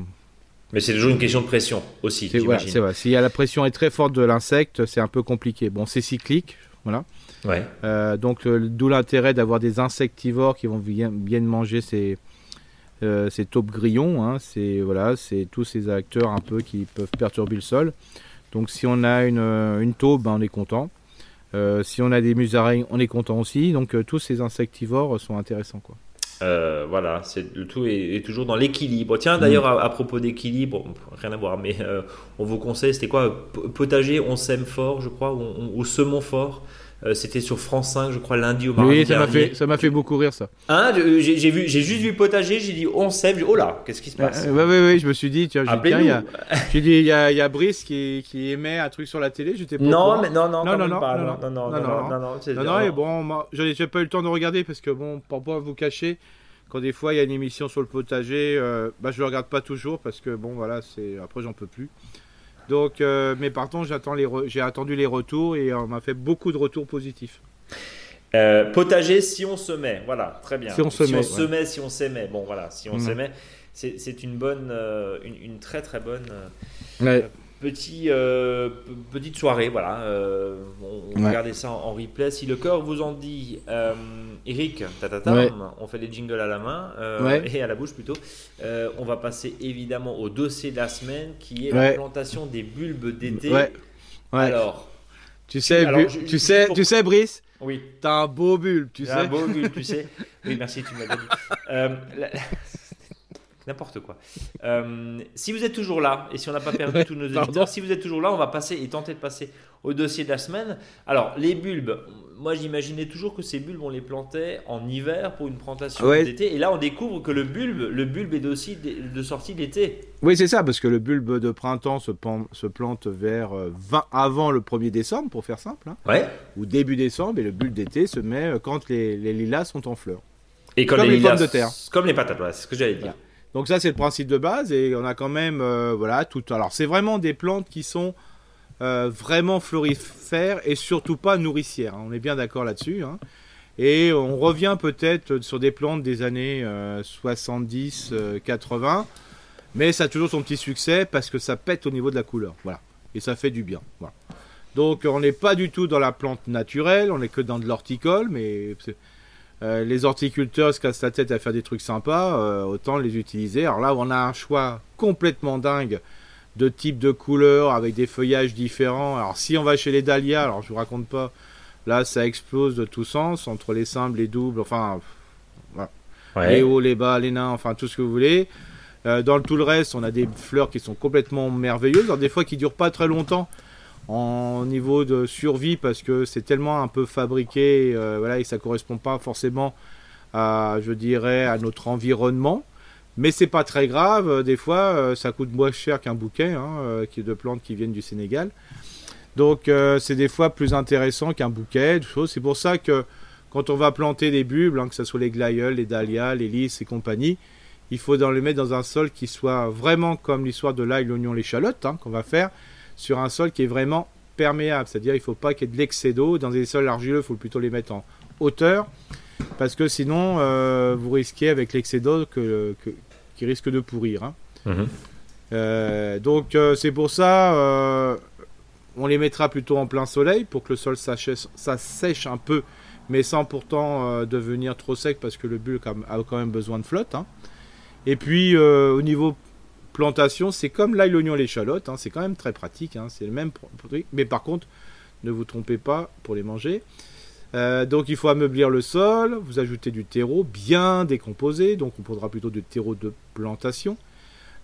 A: Mais c'est toujours une question de pression aussi.
B: C'est vrai. Y a la pression est très forte de l'insecte, c'est un peu compliqué. Bon, c'est cyclique, voilà.
A: Ouais.
B: Euh, donc, d'où l'intérêt d'avoir des insectivores qui vont bien, bien manger ces, euh, c'est taupe grillon, hein, c'est voilà, c'est tous ces acteurs un peu qui peuvent perturber le sol. Donc si on a une, euh, une taupe, ben, on est content. si on a des musaraignes, on est content aussi. Donc tous ces insectivores sont intéressants. Quoi.
A: Euh, voilà, le tout est, toujours dans l'équilibre. Tiens, d'ailleurs, à, propos d'équilibre, rien à voir, mais euh, on vous conseille, c'était quoi? Potager, on sème fort, je crois, ou, ou semons fort. Euh, c'était sur France 5, je crois, lundi au mardi.
B: Oui, ça m'a fait, ça m'a fait beaucoup rire ça.
A: Hein, j'ai, vu, j'ai juste vu potager, j'ai dit on sème, oh là, qu'est-ce qui se passe
B: Oui, oui, oui, je me suis dit, tiens, j'ai dit, il y a, il y a Brice qui, qui émet un truc sur la télé, j'étais pas
A: non, mais non, non,
B: non,
A: non,
B: non,
A: non,
B: non, non, non, non, non, et bon, j'ai pas eu le temps de regarder parce que bon, pour pas vous cacher, quand des fois il y a une émission sur le potager, euh, bah, je ne regarde pas toujours parce que bon voilà, c'est après j'en peux plus. Donc, euh, mais par contre, j'ai attendu les retours et on m'a fait beaucoup de retours positifs.
A: Euh, potager si on se met, voilà, très bien.
B: Si on se met,
A: on se met, si on s'aimait, bon voilà, si on s'aimait, c'est une bonne, une, une, très très bonne Petit, euh, petite soirée, voilà. Euh, on, on regardait ça en, replay. Si le cœur vous en dit, euh, Eric, on fait les jingles à la main et à la bouche plutôt. on va passer évidemment au dossier de la semaine qui est la plantation des bulbes d'été. Alors,
B: tu sais, tu sais, tu sais, Brice.
A: Oui.
B: T'as un beau bulbe, tu sais. Un
A: beau bulbe, tu sais. Oui, merci, tu m'as dit. N'importe quoi. Euh, si vous êtes toujours là, et si on n'a pas perdu tous nos auditeurs, si vous êtes toujours là, on va passer et tenter de passer au dossier de la semaine. Alors, les bulbes, moi j'imaginais toujours que ces bulbes, on les plantait en hiver pour une plantation d'été. Et là, on découvre que le bulbe, le bulbe est aussi de, sortie d'été.
B: Oui, c'est ça, parce que le bulbe de printemps se, se plante vers 20, euh, avant le 1er décembre, pour faire simple. Hein,
A: ouais.
B: Ou début décembre, et le bulbe d'été se met euh, quand les, lilas sont en fleurs.
A: Et comme, les, pommes de terre. Comme les patates, c'est ce que j'allais dire.
B: Donc ça c'est le principe de base et on a quand même euh, voilà tout. Alors c'est vraiment des plantes qui sont euh, vraiment florifères et surtout pas nourricières. Hein. On est bien d'accord là-dessus. Hein. Et on revient peut-être sur des plantes des années 70, euh, 80, mais ça a toujours son petit succès parce que ça pète au niveau de la couleur. Voilà. Et ça fait du bien. Donc on n'est pas du tout dans la plante naturelle, on n'est que dans de l'horticole, mais euh, les horticulteurs se cassent la tête à faire des trucs sympas, euh, autant les utiliser. Alors là, on a un choix complètement dingue de types de couleurs avec des feuillages différents. Alors si on va chez les dahlias, alors je vous raconte pas, là ça explose de tous sens entre les simples, les doubles, enfin les hauts, les bas, les nains, enfin tout ce que vous voulez. Euh, dans tout le reste, on a des fleurs qui sont complètement merveilleuses, alors des fois qui durent pas très longtemps en niveau de survie parce que c'est tellement un peu fabriqué euh, voilà, et ça correspond pas forcément à, je dirais, à notre environnement. Mais c'est pas très grave, des fois euh, ça coûte moins cher qu'un bouquet hein, euh, qui est de plantes qui viennent du Sénégal. Donc c'est des fois plus intéressant qu'un bouquet. C'est pour ça que quand on va planter des bulbes, hein, que ce soit les glaïeuls, les dahlias, les lys et compagnie, il faut dans les mettre dans un sol qui soit vraiment comme l'histoire de l'ail, l'oignon, l'échalote hein, qu'on va faire sur un sol qui est vraiment perméable. C'est-à-dire il ne faut pas qu'il y ait de l'excès d'eau. Dans des sols argileux, il faut plutôt les mettre en hauteur. Parce que sinon, euh, vous risquez avec l'excès d'eau que, qui risque de pourrir. Hein. Mhm. Euh, donc euh, c'est pour ça, on les mettra plutôt en plein soleil pour que le sol ça sèche un peu, mais sans pourtant devenir trop sec parce que le bulbe a quand même besoin de flotte. Hein. Et puis au niveau plantation, c'est comme l'ail, l'oignon, l'échalote, hein, c'est quand même très pratique, hein, c'est le même produit, mais par contre, ne vous trompez pas pour les manger. Euh, donc il faut ameublir le sol, vous ajoutez du terreau bien décomposé, donc on prendra plutôt du terreau de plantation.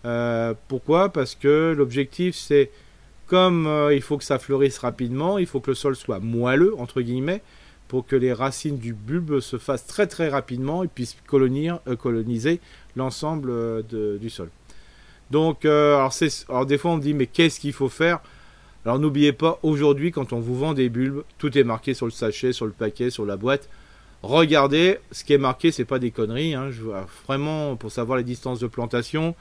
B: Euh, pourquoi? Parce que l'objectif c'est, comme euh, il faut que ça fleurisse rapidement, il faut que le sol soit moelleux, entre guillemets, pour que les racines du bulbe se fassent très très rapidement et puissent coloniser l'ensemble du sol. Donc, euh, alors, des fois on dit mais qu'est-ce qu'il faut faire? Alors n'oubliez pas, aujourd'hui quand on vous vend des bulbes, tout est marqué sur le sachet, sur le paquet, sur la boîte. Regardez, ce qui est marqué, c'est pas des conneries. Hein. Vraiment pour savoir les distances de plantation,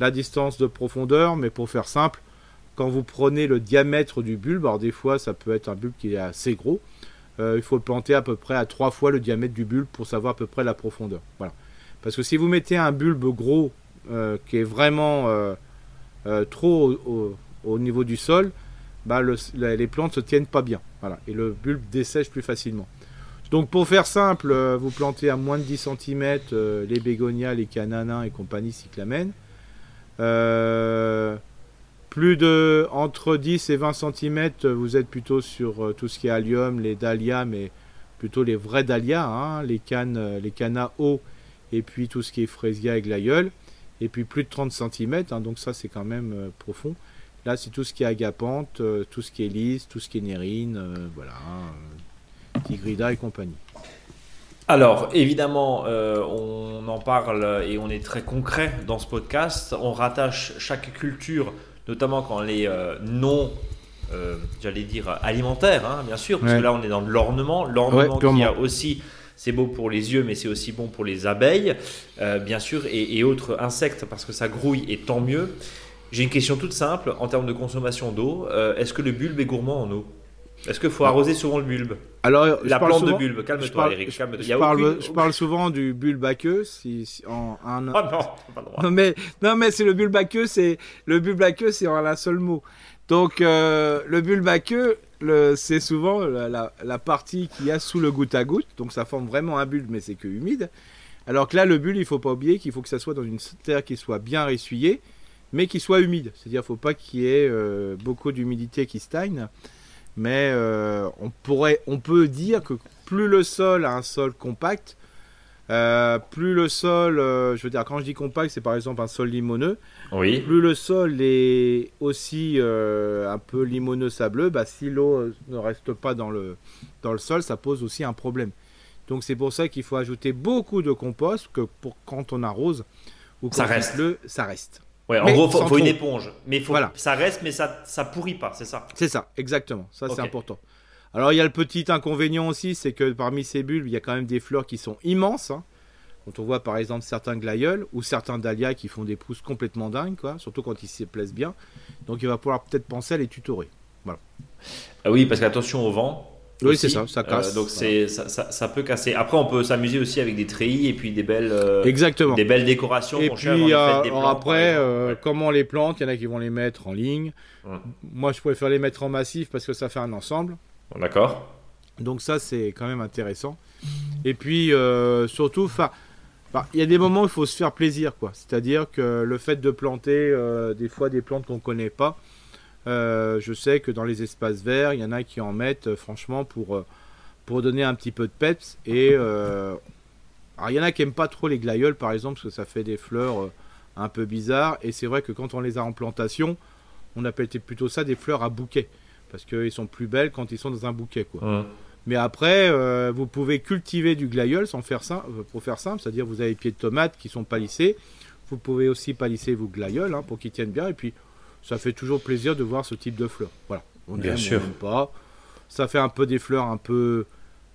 B: la distance de profondeur, mais pour faire simple, quand vous prenez le diamètre du bulbe, alors des fois ça peut être un bulbe qui est assez gros, euh, il faut planter à peu près à trois fois le diamètre du bulbe pour savoir à peu près la profondeur. Voilà. Parce que si vous mettez un bulbe gros qui est vraiment euh, euh, trop au, niveau du sol, bah, les plantes se tiennent pas bien. Voilà, et le bulbe dessèche plus facilement. Donc pour faire simple, vous plantez à moins de 10 cm les bégonias, les cananins et compagnie cyclamènes. Plus de entre 10 et 20 cm, vous êtes plutôt sur tout ce qui est allium, les dahlias, mais plutôt les vrais dahlias, hein, les cannes, les et puis tout ce qui est fraisia et glaïeul. Et puis plus de 30 cm, hein, donc ça c'est quand même profond. Là, c'est tout ce qui est agapante, tout ce qui est lisse, tout ce qui est nérine, voilà, Tigrida et compagnie.
A: Alors, évidemment, euh, on en parle et on est très concret dans ce podcast. On rattache chaque culture, notamment quand elle est euh, non, euh, j'allais dire, alimentaire, hein, bien sûr, parce que là, on est dans l'ornement. L'ornement qui a aussi, c'est beau pour les yeux, mais c'est aussi bon pour les abeilles, bien sûr, et, autres insectes, parce que ça grouille, et tant mieux. J'ai une question toute simple en termes de consommation d'eau. Est-ce que le bulbe est gourmant en eau? Est-ce qu'il faut arroser souvent le bulbe?
B: Alors,
A: la plante de bulbe. Calme-toi, Eric.
B: Je, parle, souvent du bulbe aqueux. Si, en,
A: un... Oh non, pas droit.
B: Non mais, non mais c'est le bulbe c'est le bulbe aqueux, c'est en un seul mot. Donc euh, le bulbe aqueux, c'est souvent la, partie qu'il y a sous le goutte à goutte. Donc ça forme vraiment un bulbe, mais c'est que humide. Alors que là, le bulbe, il faut pas oublier qu'il faut que ça soit dans une terre qui soit bien ressuyée, mais qui soit humide. C'est-à-dire, faut pas qu'il y ait euh, beaucoup d'humidité qui stagne. Mais euh, on, on peut dire que plus le sol a un sol compact, euh, plus le sol, euh, je veux dire, quand je dis compact, c'est par exemple un sol limoneux.
A: Oui.
B: Plus le sol est aussi un peu limoneux sableux, bah, si l'eau ne reste pas dans le, dans le sol, ça pose aussi un problème. Donc c'est pour ça qu'il faut ajouter beaucoup de compost que pour quand on arrose ou quand
A: ça reste.
B: Le, ça reste.
A: Ouais, en gros, faut, faut une éponge. Mais faut, voilà. ça reste, mais ça, ça pourrit pas, c'est ça?
B: C'est ça, exactement. Ça, c'est important. Alors, il y a le petit inconvénient aussi, c'est que parmi ces bulbes, il y a quand même des fleurs qui sont immenses. Hein. Quand on voit par exemple certains glaïeuls ou certains dahlias qui font des pousses complètement dingues, quoi, surtout quand ils se plaisent bien. Donc, il va falloir peut-être penser à les tutorer. Voilà.
A: Ah oui, parce qu'attention au vent.
B: Oui, c'est ça, ça casse.
A: Euh, donc c'est ça, ça, peut casser. Après, on peut s'amuser aussi avec des treillis et puis des belles, euh,
B: Exactement.
A: des belles décorations.
B: Et puis après, euh, comment les plantes, il y en a qui vont les mettre en ligne. Moi, je préfère les mettre en massif parce que ça fait un ensemble.
A: D'accord.
B: Donc ça, c'est quand même intéressant. Et puis surtout, enfin. Il y a des moments où il faut se faire plaisir, quoi. C'est-à-dire que le fait de planter des fois des plantes qu'on connaît pas, euh, je sais que dans les espaces verts, il y en a qui en mettent euh, franchement pour, euh, donner un petit peu de peps. Et il y en a qui aiment pas trop les glaïeuls par exemple parce que ça fait des fleurs un peu bizarres. Et c'est vrai que quand on les a en plantation, on appelle plutôt ça des fleurs à bouquet parce qu'ils sont plus belles quand ils sont dans un bouquet quoi. Mais après, vous pouvez cultiver du glaïeul sans faire simple, pour faire simple, c'est-à-dire vous avez des pieds de tomates qui sont palissés. Vous pouvez aussi palisser vos glaïeuls hein, pour qu'ils tiennent bien. Et puis ça fait toujours plaisir de voir ce type de fleurs. Voilà.
A: On Bien sûr.
B: pas. Ça fait un peu des fleurs un peu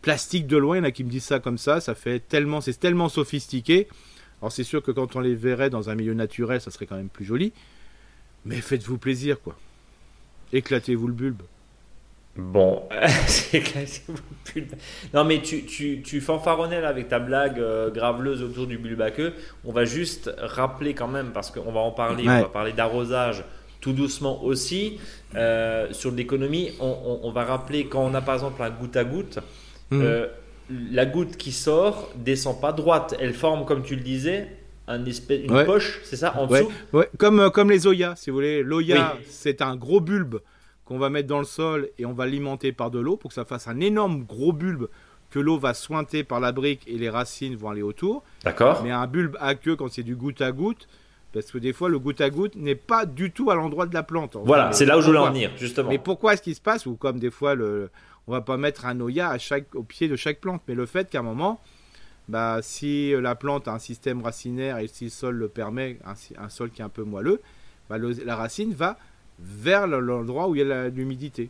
B: plastiques de loin. Il y en a qui me disent ça comme ça. Ça fait tellement, c'est tellement sophistiqué. Alors c'est sûr que quand on les verrait dans un milieu naturel, ça serait quand même plus joli. Mais faites-vous plaisir, quoi. Éclatez-vous le bulbe.
A: Bon, éclatez-vous le bulbe. Non mais tu, tu, tu fanfaronnais là avec ta blague euh, graveleuse autour du bulbe à queue. On va juste rappeler quand même, parce qu'on va en parler, on va parler d'arrosage tout doucement aussi. Euh, sur l'économie, on, va rappeler quand on a par exemple un goutte à goutte, mhm. euh, la goutte qui sort descend pas droite, elle forme, comme tu le disais, un espèce, une poche, c'est ça, en dessous
B: ouais. Comme, euh, comme les Oya, si vous voulez. L'Oya, c'est un gros bulbe qu'on va mettre dans le sol et on va alimenter par de l'eau pour que ça fasse un énorme gros bulbe que l'eau va sointer par la brique et les racines vont aller autour.
A: D'accord.
B: Mais un bulbe à queue, quand c'est du goutte à goutte, parce que des fois, le goutte à goutte n'est pas du tout à l'endroit de la plante.
A: Voilà, c'est là où je voulais en venir, justement.
B: Mais pourquoi est-ce qu'il se passe Ou comme des fois, le, on va pas mettre un noya à chaque, au pied de chaque plante. Mais le fait qu'à un moment, bah, si la plante a un système racinaire et si le sol le permet, un, sol qui est un peu moelleux, bah, la racine va vers l'endroit où il y a l'humidité.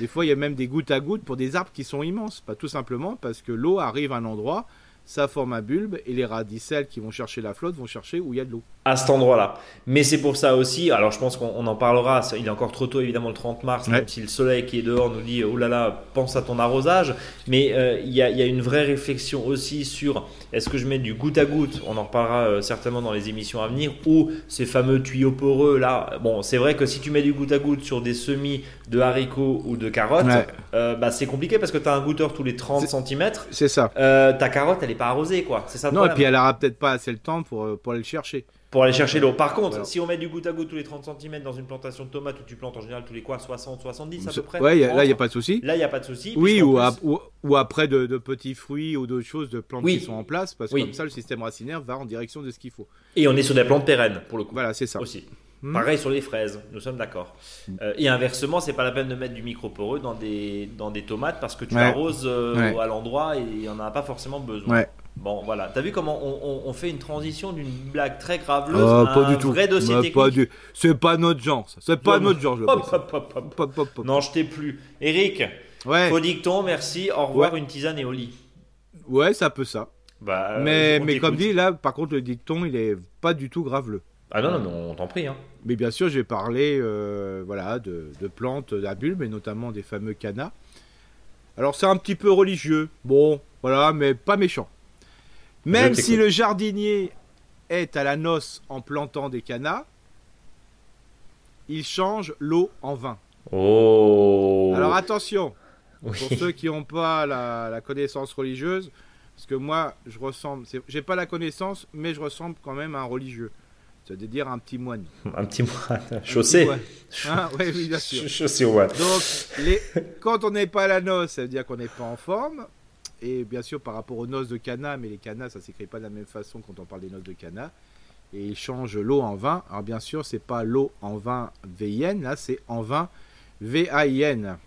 B: Des fois, il y a même des gouttes à gouttes pour des arbres qui sont immenses. Pas tout simplement parce que l'eau arrive à un endroit, ça forme un bulbe et les radicelles qui vont chercher la flotte vont chercher où il y a de l'eau
A: à cet endroit-là. Mais c'est pour ça aussi, alors je pense qu'on en parlera, il est encore trop tôt évidemment le 30 mars, même si le soleil qui est dehors nous dit, oh là là, pense à ton arrosage, mais euh, il y, a, une vraie réflexion aussi sur, est-ce que je mets du goutte à goutte, on en reparlera euh, certainement dans les émissions à venir, ou ces fameux tuyaux poreux là, bon c'est vrai que si tu mets du goutte à goutte sur des semis de haricots ou de carottes, euh, bah, c'est compliqué parce que tu as un goutteur tous les 30 cm.
B: C'est ça.
A: ta carotte elle n'est pas arrosée quoi, c'est ça
B: Non, et puis elle aura peut-être pas assez le temps pour, pour aller le chercher.
A: pour aller chercher l'eau. Par contre, si on met du goutte à goutte tous les 30 cm dans une plantation de tomates où tu plantes en général tous les quoi 60, 70 à peu près
B: Ouais, là, il n'y a pas de souci.
A: Là, il n'y a pas de souci.
B: Oui, ou, ou, après de, petits fruits ou d'autres choses, de plantes qui sont en place, parce que comme ça, le système racinaire va en direction de ce qu'il faut.
A: Et on est sur des plantes pérennes, pour le coup.
B: Voilà, c'est ça.
A: Aussi. Hmm. Pareil sur les fraises, nous sommes d'accord. Hmm. Euh, et inversement, c'est pas la peine de mettre du micro-poreux dans des, dans des tomates parce que tu arroses euh, à l'endroit et il n'y en a pas forcément besoin.
B: Ouais.
A: Bon, voilà. T'as vu comment on, fait une transition d'une blague très graveleuse oh, à un vrai dossier technique?
B: pas du... C'est pas notre genre, ça. C'est pas notre genre, je
A: le Non, je t'ai plus. Eric, ouais. faux dicton, merci, au revoir, une tisane et au lit.
B: Ouais, ça peut ça. Bah, mais mais comme dit, là, par contre, le dicton, il est pas du tout graveleux.
A: Ah non, non, on t'en prie. Hein.
B: Mais bien sûr, j'ai parlé euh, voilà, de, de plantes à bulbes, et notamment des fameux canas. Alors, c'est un petit peu religieux. Bon, voilà, mais pas méchant. Même si le jardinier est à la noce en plantant des canas, il change l'eau en vin.
A: Oh
B: Alors attention, pour ceux qui n'ont pas la, connaissance religieuse, parce que moi, je ressemble, j'ai pas la connaissance, mais je ressemble quand même à un religieux. C'est-à-dire un petit moine.
A: Un petit moine, chaussé.
B: Hein, oui, bien sûr.
A: Chaussé au moine.
B: Donc, quand on n'est pas à la noce, ça veut dire qu'on n'est pas en forme. Et bien sûr, par rapport aux noces de Cana, mais les Cana, ça s'écrit pas de la même façon quand on parle des noces de Cana. Et il change l'eau en vin. Alors bien sûr, c'est pas l'eau en vin VIN, là c'est en vin VAIN.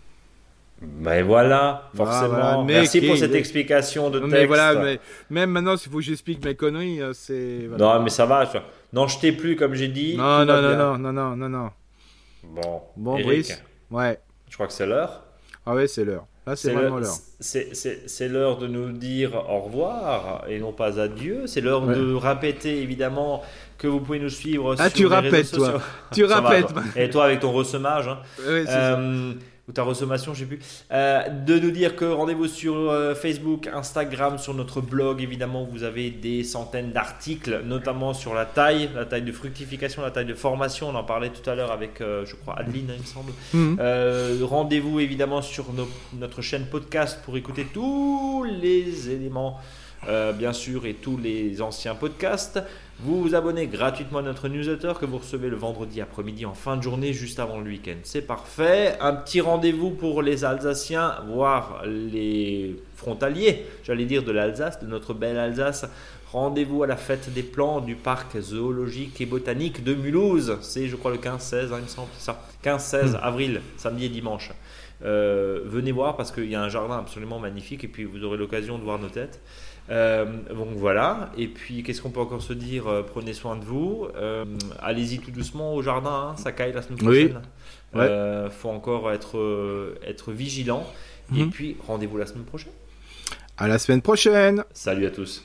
A: Ben voilà, forcément. Merci pour cette explication de texte.
B: Mais voilà, mais même maintenant, s'il faut que j'explique mes conneries, euh, c'est.
A: Non, mais ça va. Non, je t'ai plus, comme j'ai dit.
B: Non, non, non, non, non, non, non, non.
A: Bon.
B: Bon, Brice. Ouais.
A: Je crois que c'est l'heure.
B: Ah ouais, c'est l'heure. Là, c'est vraiment l'heure.
A: C'est l'heure de nous dire au revoir et non pas adieu. C'est l'heure de répéter évidemment que vous pouvez nous suivre
B: ah,
A: sur
B: tu les répètes, toi. Tu répètes.
A: Et toi avec ton ressemage. Hein.
B: Oui, c'est ça.
A: Ou ta ressommation, je sais plus, euh, de nous dire que rendez-vous sur euh, Facebook, Instagram, sur notre blog, évidemment, vous avez des centaines d'articles, notamment sur la taille, la taille de fructification, la taille de formation, on en parlait tout à l'heure avec, euh, je crois, Adeline, il me semble. Mhm. rendez-vous évidemment sur notre chaîne podcast pour écouter tous les éléments, bien sûr, et tous les anciens podcasts. Vous vous abonnez gratuitement à notre newsletter que vous recevez le vendredi après-midi en fin de journée, juste avant le week-end. C'est parfait. Un petit rendez-vous pour les Alsaciens, voire les frontaliers, j'allais dire de l'Alsace, de notre belle Alsace. Rendez-vous à la fête des plants du parc zoologique et botanique de Mulhouse. C'est, je crois, le 15-16, hein, il me semble, ça. 15-16 hmm. avril, samedi et dimanche. Euh, venez voir parce qu'il y a un jardin absolument magnifique et puis vous aurez l'occasion de voir nos têtes. Euh, donc voilà, et puis qu'est-ce qu'on peut encore se dire euh, Prenez soin de vous. Euh, allez-y tout doucement au jardin, hein, ça caille la semaine prochaine. Il ouais. faut encore être, être vigilant. Et mhm. puis rendez-vous la semaine prochaine.
B: À la semaine prochaine.
A: Salut à tous.